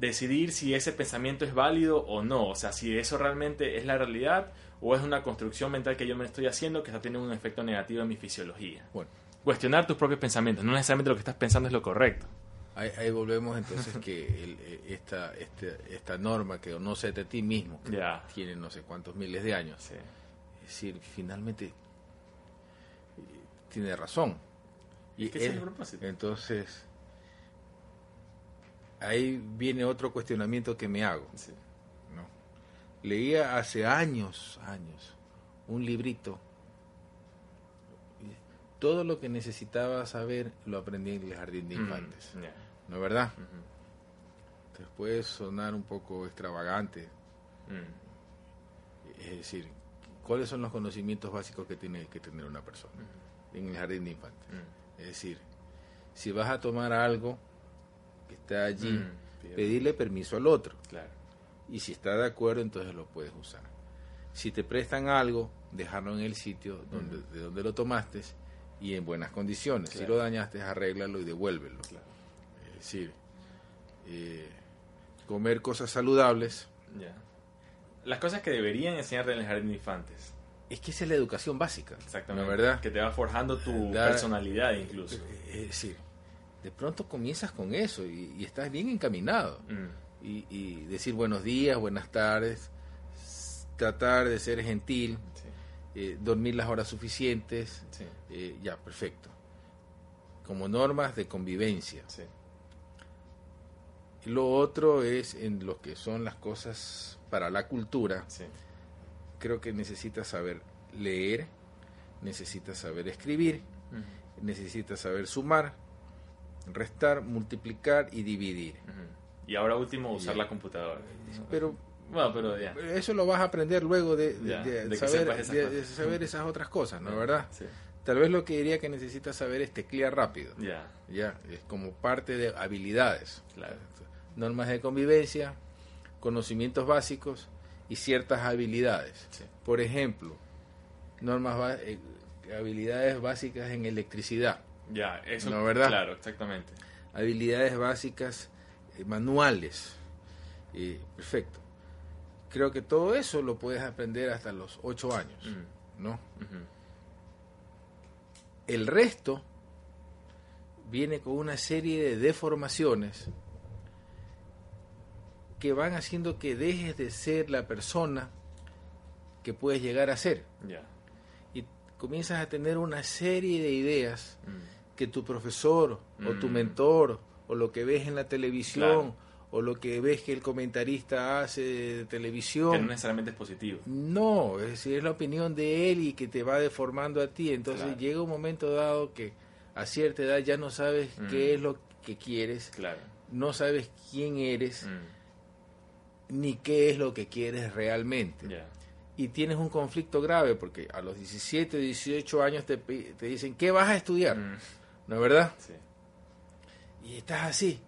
decidir si ese pensamiento es válido o no. O sea, si eso realmente es la realidad o es una construcción mental que yo me estoy haciendo que está teniendo un efecto negativo en mi fisiología. Bueno. Cuestionar tus propios pensamientos. No necesariamente lo que estás pensando es lo correcto. Ahí, volvemos entonces que esta, este, esta norma que no sé de ti mismo tiene no sé cuántos miles de años. Es decir, finalmente tiene razón. Y ¿Qué es el propósito? Entonces, ahí viene otro cuestionamiento que me hago. ¿no? Leía hace años, años, un librito. Todo lo que necesitaba saber lo aprendí en el jardín de mm, infantes. ¿No es verdad? Entonces puede sonar un poco extravagante. Mm. Es decir, ¿cuáles son los conocimientos básicos que tiene que tener una persona en el jardín de infantes? Es decir, si vas a tomar algo que está allí, pedirle permiso al otro. Y si está de acuerdo, entonces lo puedes usar. Si te prestan algo, dejarlo en el sitio donde, de donde lo tomaste y en buenas condiciones. Si lo dañaste, arréglalo y devuélvelo. Es decir, eh, comer cosas saludables. Las cosas que deberían enseñarte en el jardín de infantes. Es que esa es la educación básica. Exactamente. ¿verdad? Que te va forjando tu personalidad incluso. Es decir, de pronto comienzas con eso y, estás bien encaminado. Mm. Y, decir buenos días, buenas tardes, tratar de ser gentil, eh, dormir las horas suficientes, eh, ya, perfecto. Como normas de convivencia. Y lo otro es en lo que son las cosas para la cultura. Creo que necesitas saber leer, necesitas saber escribir, necesitas saber sumar, restar, multiplicar y dividir. Y ahora último, usar la computadora. Pero, bueno, pero eso lo vas a aprender luego de, saber, esas, otras cosas, ¿no? ¿Verdad? Tal vez lo que diría que necesitas saber es teclear rápido. Ya. Ya, es como parte de habilidades. Normas de convivencia, conocimientos básicos y ciertas habilidades. Por ejemplo, normas eh, habilidades básicas en electricidad ya, eso. ¿No, verdad? Claro, exactamente. Habilidades básicas eh, manuales. perfecto. Creo que todo eso lo puedes aprender hasta los ocho años, mm. ¿no? El resto viene con una serie de deformaciones que van haciendo que dejes de ser la persona que puedes llegar a ser. Y comienzas a tener una serie de ideas mm que tu profesor o tu mm. mentor o lo que ves en la televisión o lo que ves que el comentarista hace de televisión. Que no necesariamente es positivo. No, es decir, es la opinión de él y que te va deformando a ti. Entonces llega un momento dado que a cierta edad ya no sabes mm. qué es lo que quieres, claro. no sabes quién eres, mm. Ni qué es lo que quieres realmente y tienes un conflicto grave porque a los 17, 18 años te, te dicen, ¿qué vas a estudiar? ¿No es verdad? Sí. Y estás así.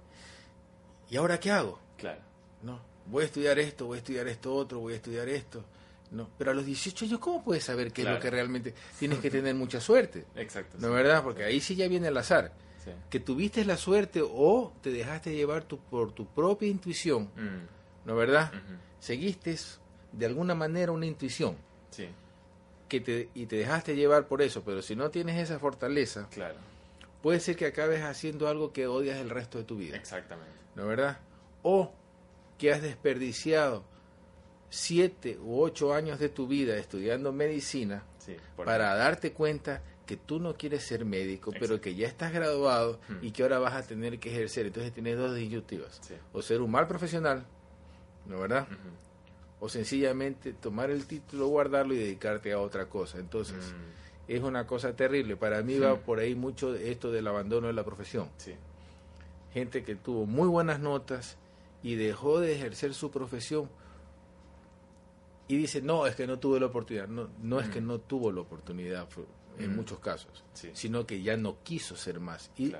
¿Y ahora qué hago? Claro. No, voy a estudiar esto, voy a estudiar esto otro, voy a estudiar esto. No, pero a los 18 años, ¿cómo puedes saber qué es lo que realmente tienes que tener mucha suerte? Exacto. ¿No es verdad? Porque ahí sí ya viene el azar. Sí. Que tuviste la suerte o te dejaste llevar tu, por tu propia intuición. Mm. ¿No es verdad? Seguiste de alguna manera una intuición. Sí. Que te, y te dejaste llevar por eso, pero si no tienes esa fortaleza, claro puede ser que acabes haciendo algo que odias el resto de tu vida. Exactamente. ¿No verdad? O que has desperdiciado siete u ocho años de tu vida estudiando medicina para darte cuenta que tú no quieres ser médico, pero que ya estás graduado hmm. y que ahora vas a tener que ejercer. Entonces tienes dos disyuntivas. O ser un mal profesional, ¿no verdad? O sencillamente tomar el título, guardarlo y dedicarte a otra cosa. Entonces, hmm. es una cosa terrible. Para mí va por ahí mucho esto del abandono de la profesión. Gente que tuvo muy buenas notas y dejó de ejercer su profesión y dice, no, es que no tuve la oportunidad. No, no es que mm. no tuvo la oportunidad en mm. muchos casos, sino que ya no quiso ser más. Y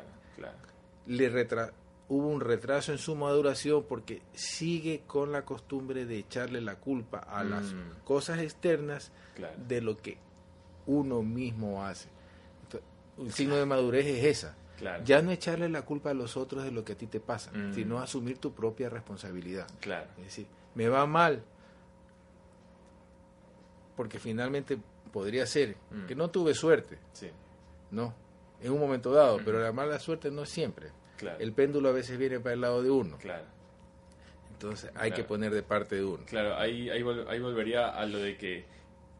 le retra hubo un retraso en su maduración porque sigue con la costumbre de echarle la culpa a las mm. cosas externas de lo que uno mismo hace. un signo de madurez es esa. Ya no echarle la culpa a los otros de lo que a ti te pasa, mm. sino asumir tu propia responsabilidad. Es decir, me va mal, porque finalmente podría ser mm. que no tuve suerte. No, en un momento dado, pero la mala suerte no es siempre. El péndulo a veces viene para el lado de uno. Entonces hay que poner de parte de uno. Claro, ahí, ahí, ahí volvería a lo de que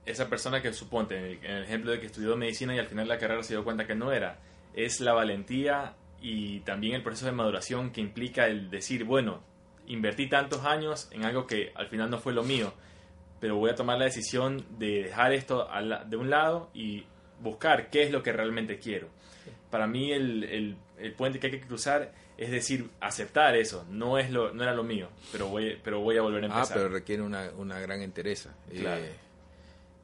esa persona que suponte, en el, ejemplo de que estudió medicina y al final la carrera se dio cuenta que no era, es la valentía y también el proceso de maduración que implica el decir, bueno, invertí tantos años en algo que al final no fue lo mío, pero voy a tomar la decisión de dejar esto de un lado y buscar qué es lo que realmente quiero. Para mí el, el, puente que hay que cruzar es decir, aceptar eso, no es lo no era lo mío, pero voy pero voy a volver a ah, empezar. Ah, pero requiere una, una gran entereza. Claro. Eh,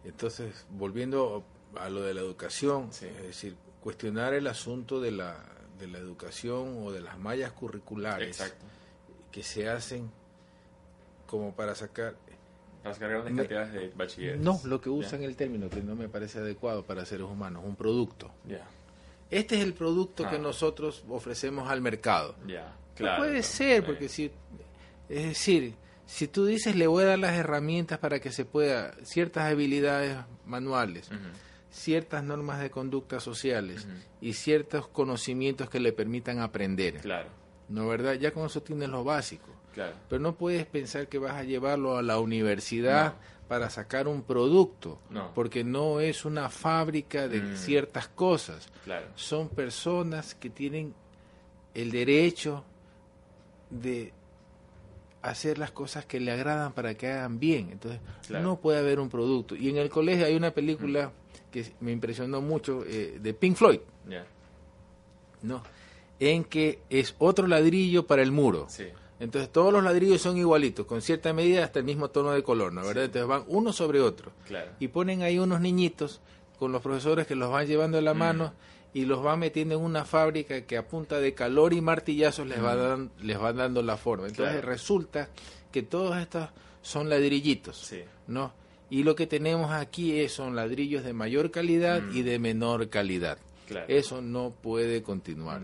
entonces, volviendo a lo de la educación, es decir, cuestionar el asunto de la, de la educación o de las mallas curriculares que se hacen como para sacar... Para sacar grandes cantidades de bachilleres. No, lo que usan el término que no me parece adecuado para seres humanos, un producto. Este es el producto que nosotros ofrecemos al mercado. Claro, puede ser, porque si... Es decir, si tú dices le voy a dar las herramientas para que se pueda, ciertas habilidades manuales, ciertas normas de conducta sociales y ciertos conocimientos que le permitan aprender. Claro. ¿No verdad? Ya con eso tienes lo básico. Claro. Pero no puedes pensar que vas a llevarlo a la universidad para sacar un producto, no. porque no es una fábrica de mm. ciertas cosas. Claro. Son personas que tienen el derecho de hacer las cosas que le agradan para que hagan bien. Entonces, no puede haber un producto. Y en el colegio hay una película mm. que me impresionó mucho eh, de Pink Floyd. No, en que es otro ladrillo para el muro. Entonces, todos los ladrillos son igualitos, con cierta medida hasta el mismo tono de color, ¿no verdad? Entonces van uno sobre otro. Y ponen ahí unos niñitos con los profesores que los van llevando de la mm. mano y los va metiendo en una fábrica que a punta de calor y martillazos les, va, dan, les va dando la forma. Entonces resulta que todos estos son ladrillitos, ¿no? Y lo que tenemos aquí es, son ladrillos de mayor calidad y mm. de menor calidad. Eso no puede continuar.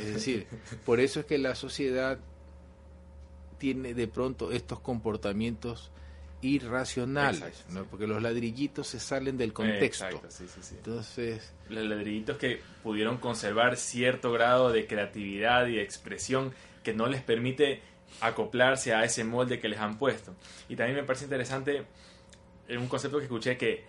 Es decir, por eso es que la sociedad tiene de pronto estos comportamientos irracionales, ¿no? porque los ladrillitos se salen del contexto. Entonces, los ladrillitos que pudieron conservar cierto grado de creatividad y expresión que no les permite acoplarse a ese molde que les han puesto. Y también me parece interesante un concepto que escuché que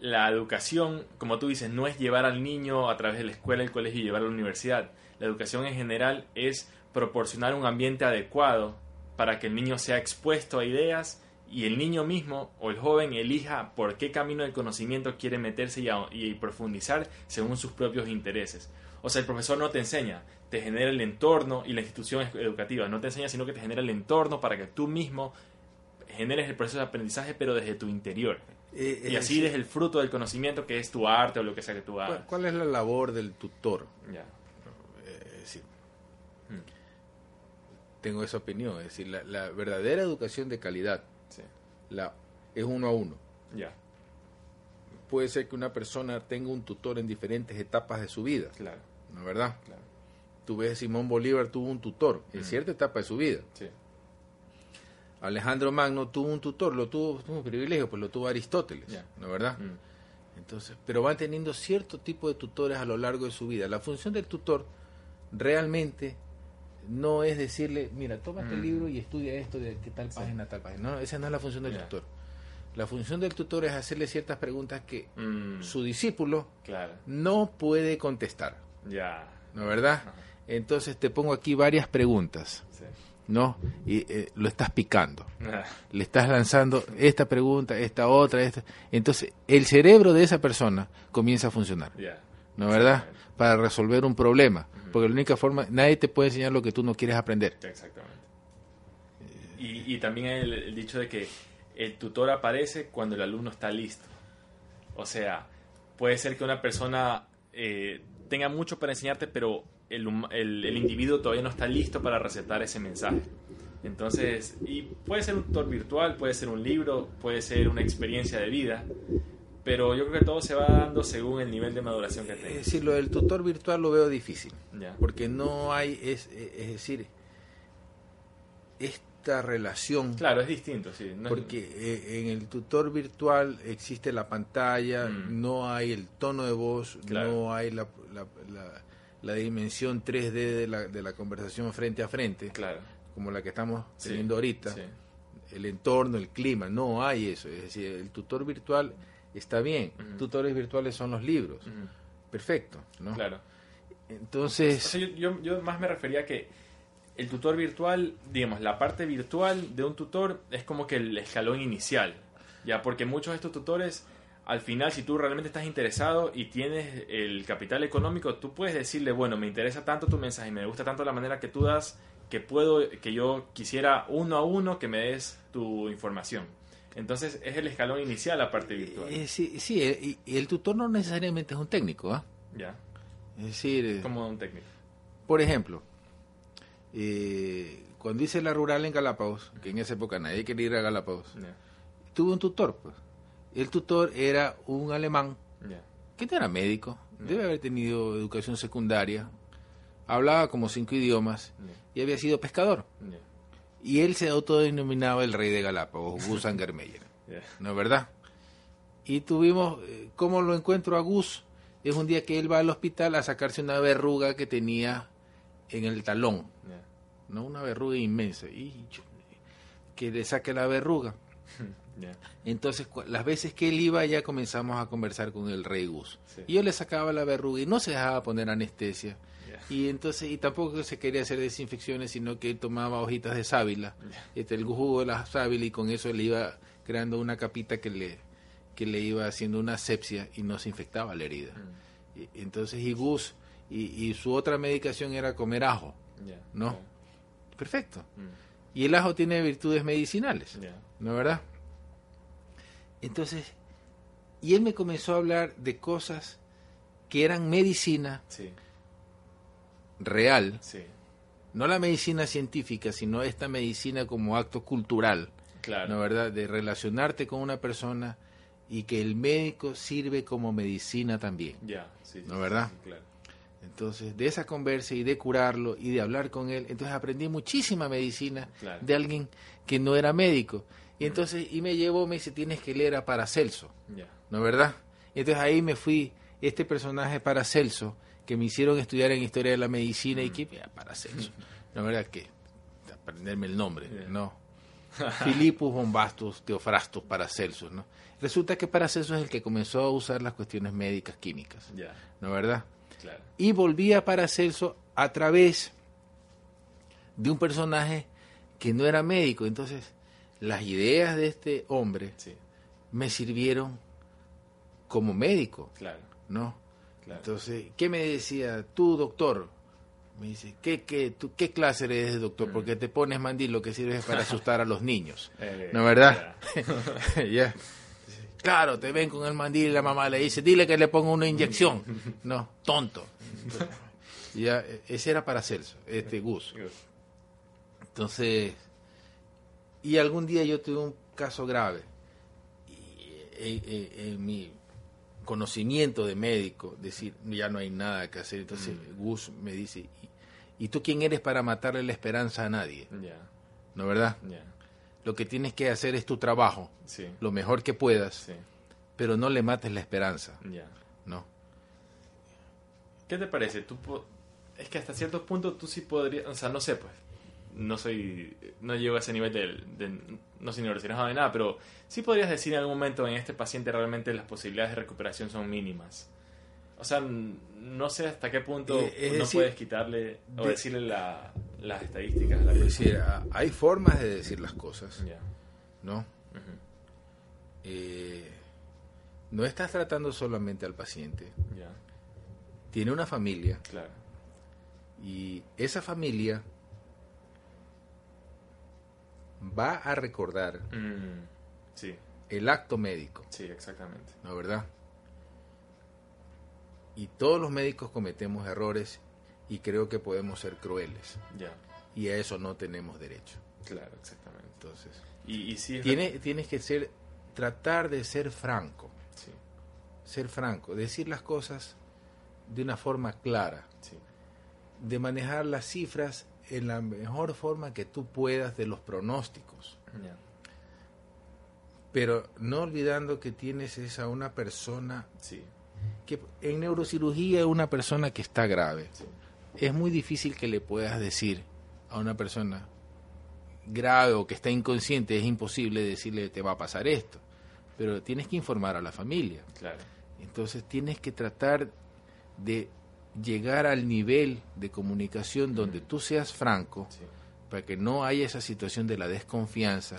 la educación, como tú dices, no es llevar al niño a través de la escuela, el colegio y llevarlo a la universidad. La educación en general es proporcionar un ambiente adecuado para que el niño sea expuesto a ideas y el niño mismo o el joven elija por qué camino del conocimiento quiere meterse y, profundizar según sus propios intereses. O sea, el profesor no te enseña, te genera el entorno y la institución educativa no te enseña, sino que te genera el entorno para que tú mismo generes el proceso de aprendizaje, pero desde tu interior. Eh, y así desde el fruto del conocimiento que es tu arte o lo que sea que tú hagas. ¿Cuál, es la labor del tutor? Ya. Eh, hmm. Tengo esa opinión, es decir, la verdadera educación de calidad la, es uno a uno. Ya. Puede ser que una persona tenga un tutor en diferentes etapas de su vida. Claro. ¿No verdad? Claro. Tú ves, Simón Bolívar tuvo un tutor en cierta etapa de su vida. Sí. Alejandro Magno tuvo un tutor, lo tuvo, tuvo un privilegio, pues lo tuvo Aristóteles, ¿no verdad? Entonces, pero van teniendo cierto tipo de tutores a lo largo de su vida. La función del tutor realmente no es decirle, mira, toma este mm. libro y estudia esto de qué tal página, tal página. No, esa no es la función del tutor. La función del tutor es hacerle ciertas preguntas que mm. su discípulo no puede contestar. Ya. ¿No verdad? Entonces te pongo aquí varias preguntas. ¿no? Y eh, lo estás picando. Ah. Le estás lanzando esta pregunta, esta otra, esta. Entonces, el cerebro de esa persona comienza a funcionar. ¿No verdad? Para resolver un problema. Porque la única forma, nadie te puede enseñar lo que tú no quieres aprender. Exactamente. Y, también el, el dicho de que el tutor aparece cuando el alumno está listo. O sea, puede ser que una persona eh, tenga mucho para enseñarte, pero el, el, individuo todavía no está listo para recetar ese mensaje. Entonces, y puede ser un tutor virtual, puede ser un libro, puede ser una experiencia de vida, pero yo creo que todo se va dando según el nivel de maduración que tenga. Es decir, lo del tutor virtual lo veo difícil, porque no hay, es, es decir, es relación. Claro, es distinto, sí. porque eh, en el tutor virtual existe la pantalla, mm. no hay el tono de voz, no hay la, la, dimensión 3D de la, de la conversación frente a frente, claro. como la que estamos teniendo ahorita. El entorno, el clima, no hay eso. Es decir, el tutor virtual está bien. Tutores virtuales son los libros. Perfecto, ¿no? Claro. Entonces... yo, yo más me refería a que el tutor virtual, digamos, la parte virtual de un tutor es como que el escalón inicial, ya porque muchos de estos tutores, al final, si tú realmente estás interesado y tienes el capital económico, tú puedes decirle, bueno, me interesa tanto tu mensaje, me gusta tanto la manera que tú das, que puedo, que yo quisiera uno a uno que me des tu información. Entonces es el escalón inicial la parte virtual. Eh, sí, sí eh, y, el tutor no necesariamente es un técnico, ¿ah? Ya. Es decir... Eh, como un técnico. Por ejemplo, eh, cuando hice la rural en Galápagos, que en esa época nadie quería ir a Galápagos, tuve un tutor. Pues. El tutor era un alemán que no era médico, debe haber tenido educación secundaria, hablaba como cinco idiomas y había sido pescador. Y él se autodenominaba el rey de Galápagos, Gus Angermeyer. ¿No es verdad? Y tuvimos, eh, ¿cómo lo encuentro a Gus? Es un día que él va al hospital a sacarse una verruga que tenía en el talón, no una verruga inmensa, y que le saque la verruga. Entonces, las veces que él iba, ya comenzamos a conversar con el rey Gus. Y yo le sacaba la verruga y no se dejaba poner anestesia. Y entonces, y tampoco se quería hacer desinfecciones, sino que él tomaba hojitas de sábila, este, el jugo de la sábila, y con eso le iba creando una capita que le, que le iba haciendo una asepsia y no se infectaba la herida. Mm. entonces, y Gus y, su otra medicación era comer ajo, ¿no? Perfecto. Mm. Y el ajo tiene virtudes medicinales, ¿no es verdad? Entonces, y él me comenzó a hablar de cosas que eran medicina real, no la medicina científica, sino esta medicina como acto cultural, ¿no verdad? De relacionarte con una persona y que el médico sirve como medicina también, ¿no verdad? claro. Entonces, de esa conversa y de curarlo y de hablar con él, entonces aprendí muchísima medicina de alguien que no era médico. Y entonces, y me llevó, me dice, tienes que leer a Paracelso, ¿no verdad? Y entonces ahí me fui, este personaje Paracelso, que me hicieron estudiar en Historia de la Medicina, y que, Paracelso, ¿no es verdad? Que, aprenderme el nombre, ¿no? Filipus Bombastus Teofrastus Paracelsus, ¿no? Resulta que Paracelso es el que comenzó a usar las cuestiones médicas químicas, ¿no es verdad? Y volvía para Celso a través de un personaje que no era médico. Entonces, las ideas de este hombre me sirvieron como médico. Claro. ¿No? Entonces, ¿qué me decía tú, doctor? Me dice, ¿qué, qué, tú, qué clase eres doctor? Mm. Porque te pones mandil, lo que sirve es para asustar a los niños. Eh, ¿No es verdad? Ya. Claro, te ven con el mandil y la mamá le dice, dile que le ponga una inyección. No, tonto. ya, ese era para Celso, este Gus. Entonces, y algún día yo tuve un caso grave. Y, en, mi conocimiento de médico, decir, ya no hay nada que hacer. Entonces mm. Gus me dice, ¿y, tú quién eres para matarle la esperanza a nadie? ¿No verdad? Lo que tienes que hacer es tu trabajo, lo mejor que puedas, pero no le mates la esperanza. ¿No? ¿Qué te parece? Tú es que hasta cierto punto tú sí podrías, o sea, no sé, pues, no soy, no llego a ese nivel de, no soy neurocirujano de nada, pero sí podrías decir en algún momento en este paciente realmente las posibilidades de recuperación son mínimas. O sea, no sé hasta qué punto eh, no puedes quitarle o decirle la, las estadísticas. es decir, hay formas de decir las cosas, ¿no? Eh, no estás tratando solamente al paciente. Tiene una familia. Claro. Y esa familia va a recordar mm, sí. el acto médico. Sí, exactamente. ¿No, verdad? Y todos los médicos cometemos errores y creo que podemos ser crueles. Ya. Y a eso no tenemos derecho. Claro, exactamente. Entonces, y, y tienes que ser, tratar de ser franco. Sí. Ser franco, decir las cosas de una forma clara. Sí. De manejar las cifras en la mejor forma que tú puedas de los pronósticos. Pero no olvidando que tienes esa una persona sí. que en neurocirugía es una persona que está grave. Sí. Es muy difícil que le puedas decir a una persona grave o que está inconsciente, es imposible decirle te va a pasar esto. Pero tienes que informar a la familia. Claro. Entonces tienes que tratar de llegar al nivel de comunicación donde tú seas franco, para que no haya esa situación de la desconfianza,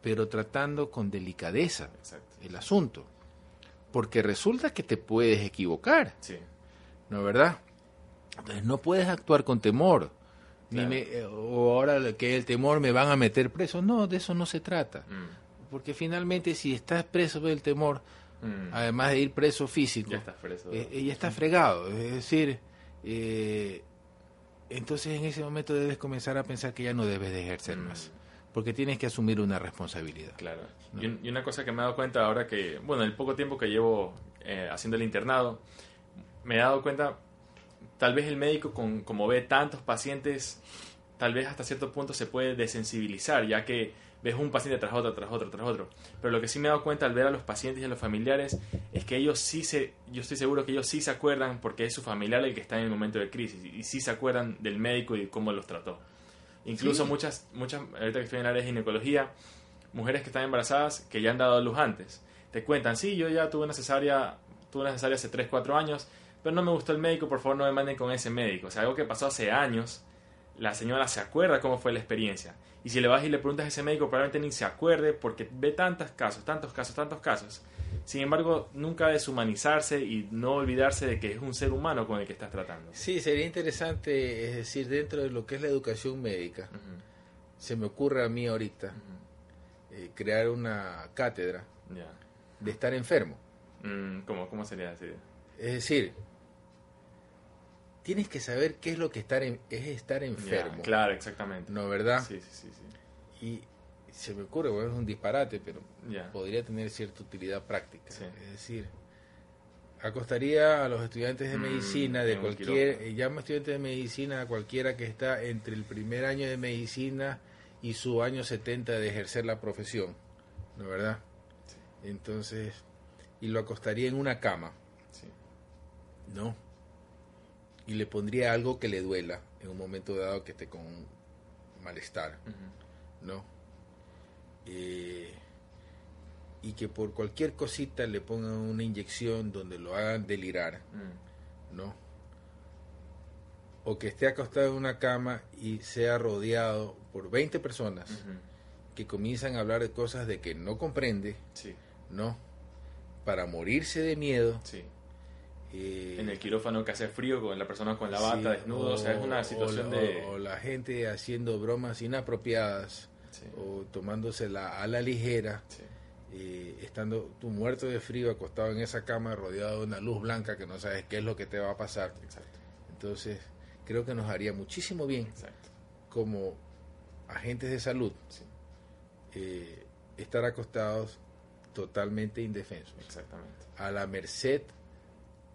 pero tratando con delicadeza el asunto. Porque resulta que te puedes equivocar. ¿No es verdad? Entonces no puedes actuar con temor. Ni eh, o ahora que el temor me van a meter preso. No, de eso no se trata. Mm. Porque finalmente si estás preso del temor, Mm. además de ir preso físico, ya está, preso, eh, eh, está fregado. Es decir, eh, entonces en ese momento debes comenzar a pensar que ya no debes de ejercer mm. más, porque tienes que asumir una responsabilidad. Claro. Y, una cosa que me he dado cuenta ahora que, bueno, el poco tiempo que llevo haciendo el internado, me he dado cuenta, tal vez el médico, con, como ve tantos pacientes, tal vez hasta cierto punto se puede desensibilizar, ya que ves un paciente tras otro, tras otro, tras otro. Pero lo que sí me he dado cuenta al ver a los pacientes y a los familiares es que ellos sí se, yo estoy seguro que ellos sí se acuerdan porque es su familiar el que está en el momento de crisis y sí se acuerdan del médico y cómo los trató. Incluso muchas, muchas, ahorita que estoy en el área de ginecología, mujeres que están embarazadas que ya han dado a luz antes, te cuentan, sí, yo ya tuve una cesárea, tuve una cesárea hace 3, 4 años, pero no me gustó el médico, por favor no me manden con ese médico. O sea, algo que pasó hace años, la señora se acuerda cómo fue la experiencia. Y si le vas y le preguntas a ese médico, probablemente ni se acuerde porque ve tantos casos, tantos casos, tantos casos. Sin embargo, nunca deshumanizarse y no olvidarse de que es un ser humano con el que estás tratando. Sí, sería interesante, es decir, dentro de lo que es la educación médica, se me ocurre a mí ahorita eh, crear una cátedra de estar enfermo. Mm, ¿cómo, ¿Cómo sería así? Es decir, tienes que saber qué es lo que estar es estar enfermo. claro, exactamente. ¿No, verdad? Sí, sí, sí. sí. Y se me ocurre, bueno, es un disparate, pero podría tener cierta utilidad práctica. Es decir, acostaría a los estudiantes de mm, medicina, de cualquier, eh, llamo estudiantes de medicina a cualquiera que está entre el primer año de medicina y su año 70 de ejercer la profesión, ¿no verdad? Entonces, y lo acostaría en una cama, ¿no? Y le pondría algo que le duela en un momento dado que esté con malestar, ¿no? Eh, y que por cualquier cosita le pongan una inyección donde lo hagan delirar, mm. ¿no? O que esté acostado en una cama y sea rodeado por 20 personas que comienzan a hablar de cosas de que no comprende, ¿no? Para morirse de miedo, sí en el quirófano que hace frío con la persona con la bata desnudo, o, sea, es una situación de... O, la gente haciendo bromas inapropiadas o tomándosela a la ligera, eh, estando tú muerto de frío acostado en esa cama rodeado de una luz blanca que no sabes qué es lo que te va a pasar. Entonces, creo que nos haría muchísimo bien como agentes de salud eh, estar acostados totalmente indefensos. Exactamente. A la merced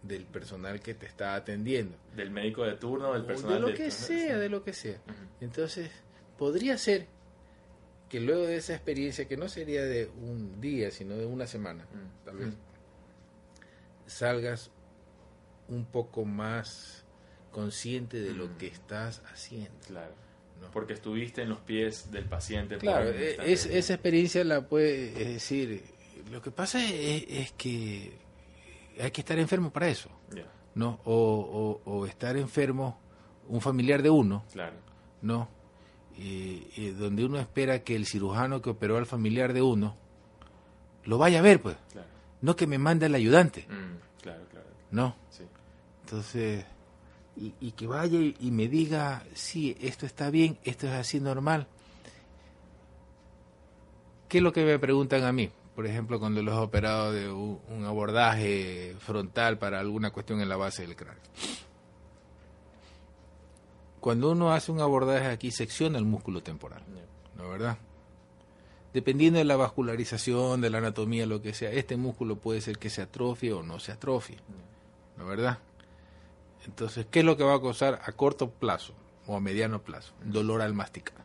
del personal que te está atendiendo. Del médico de turno, del personal de lo que sea, de lo que sea. Entonces, podría ser que luego de esa experiencia, que no sería de un día, sino de una semana, tal vez, salgas un poco más consciente de lo que estás haciendo. Claro. Porque estuviste en los pies del paciente. Claro, e, es, esa experiencia la puede decir. Lo que pasa es que hay que estar enfermo para eso. ¿no? O, o, estar enfermo un familiar de uno. Claro. ¿no? donde uno espera que el cirujano que operó al familiar de uno lo vaya a ver, pues. No que me mande el ayudante. Mm, claro, claro. No. Entonces, y, que vaya y, me diga, sí, esto está bien, esto es así normal. ¿Qué es lo que me preguntan a mí? Por ejemplo, cuando los operado de un, abordaje frontal para alguna cuestión en la base del cráneo. Cuando uno hace un abordaje aquí, secciona el músculo temporal, ¿no verdad? Dependiendo de la vascularización, de la anatomía, lo que sea, este músculo puede ser que se atrofie o no se atrofie, ¿no verdad? Entonces, ¿qué es lo que va a causar a corto plazo o a mediano plazo? Dolor al masticar.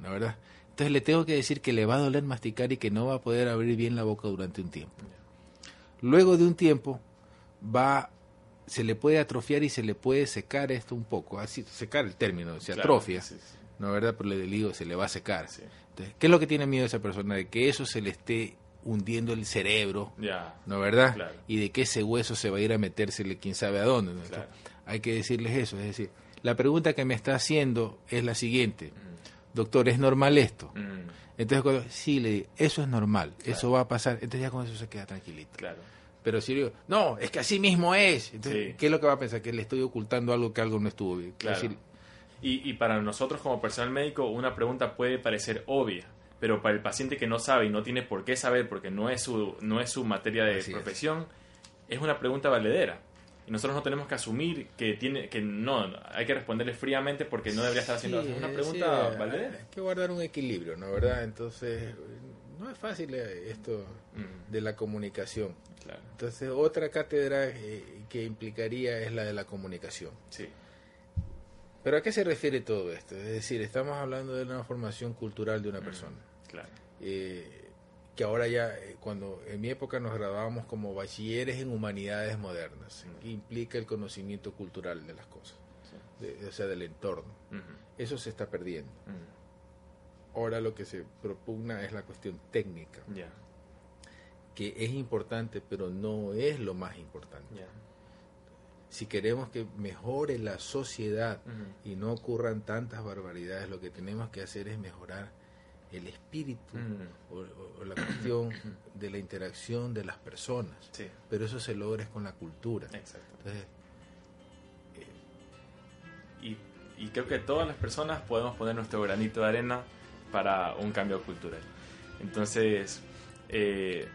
¿No verdad? Entonces le tengo que decir que le va a doler masticar y que no va a poder abrir bien la boca durante un tiempo. Luego de un tiempo va se le puede atrofiar y se le puede secar esto un poco, así secar el término, se atrofia, ¿no verdad? Pero le digo, se le va a secar. Entonces, ¿qué es lo que tiene miedo esa persona? De que eso se le esté hundiendo el cerebro, ¿no verdad? Y de que ese hueso se va a ir a metérsele quién sabe a dónde. hay que decirles eso, es decir, la pregunta que me está haciendo es la siguiente, mm. Doctor, ¿es normal esto? Mm. Entonces, cuando, sí, le digo, eso es normal, eso va a pasar, entonces ya con eso se queda tranquilito. Pero si digo, no, es que así mismo es, entonces, ¿qué es lo que va a pensar? Que le estoy ocultando algo que algo no estuvo bien. y, y para nosotros como personal médico, una pregunta puede parecer obvia, pero para el paciente que no sabe y no tiene por qué saber porque no es su, no es su materia de profesión, es. una pregunta valedera. Y nosotros no tenemos que asumir que tiene que no, hay que responderle fríamente porque no debería estar haciendo una pregunta valedera. Hay que guardar un equilibrio, ¿no verdad? Entonces, no es fácil eh, esto mm. de la comunicación. Entonces, otra cátedra eh, que implicaría es la de la comunicación. Sí. Pero ¿a qué se refiere todo esto? Es decir, estamos hablando de una formación cultural de una mm. persona. Claro. Eh, que ahora ya, eh, cuando en mi época nos graduábamos como bachilleres en humanidades modernas, que implica el conocimiento cultural de las cosas, o sea, del entorno. Eso se está perdiendo. Ahora lo que se propugna es la cuestión técnica, que es importante, pero no es lo más importante. Si queremos que mejore la sociedad y no ocurran tantas barbaridades, lo que tenemos que hacer es mejorar el espíritu o, la cuestión de la interacción de las personas. Pero eso se logra con la cultura. Entonces, eh, y, creo que todas las personas podemos poner nuestro granito de arena para un cambio cultural. Entonces, eh,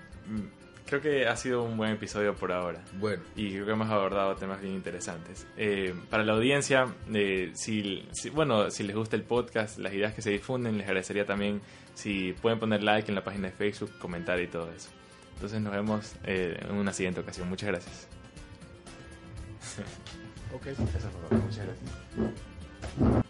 creo que ha sido un buen episodio por ahora. Bueno. Y creo que hemos abordado temas bien interesantes. Eh, para la audiencia, eh, si, bueno, si les gusta el podcast, las ideas que se difunden, les agradecería también si pueden poner like en la página de Facebook, comentar y todo eso. Entonces nos vemos eh, en una siguiente ocasión. Muchas gracias. ok, eso fue Muchas gracias.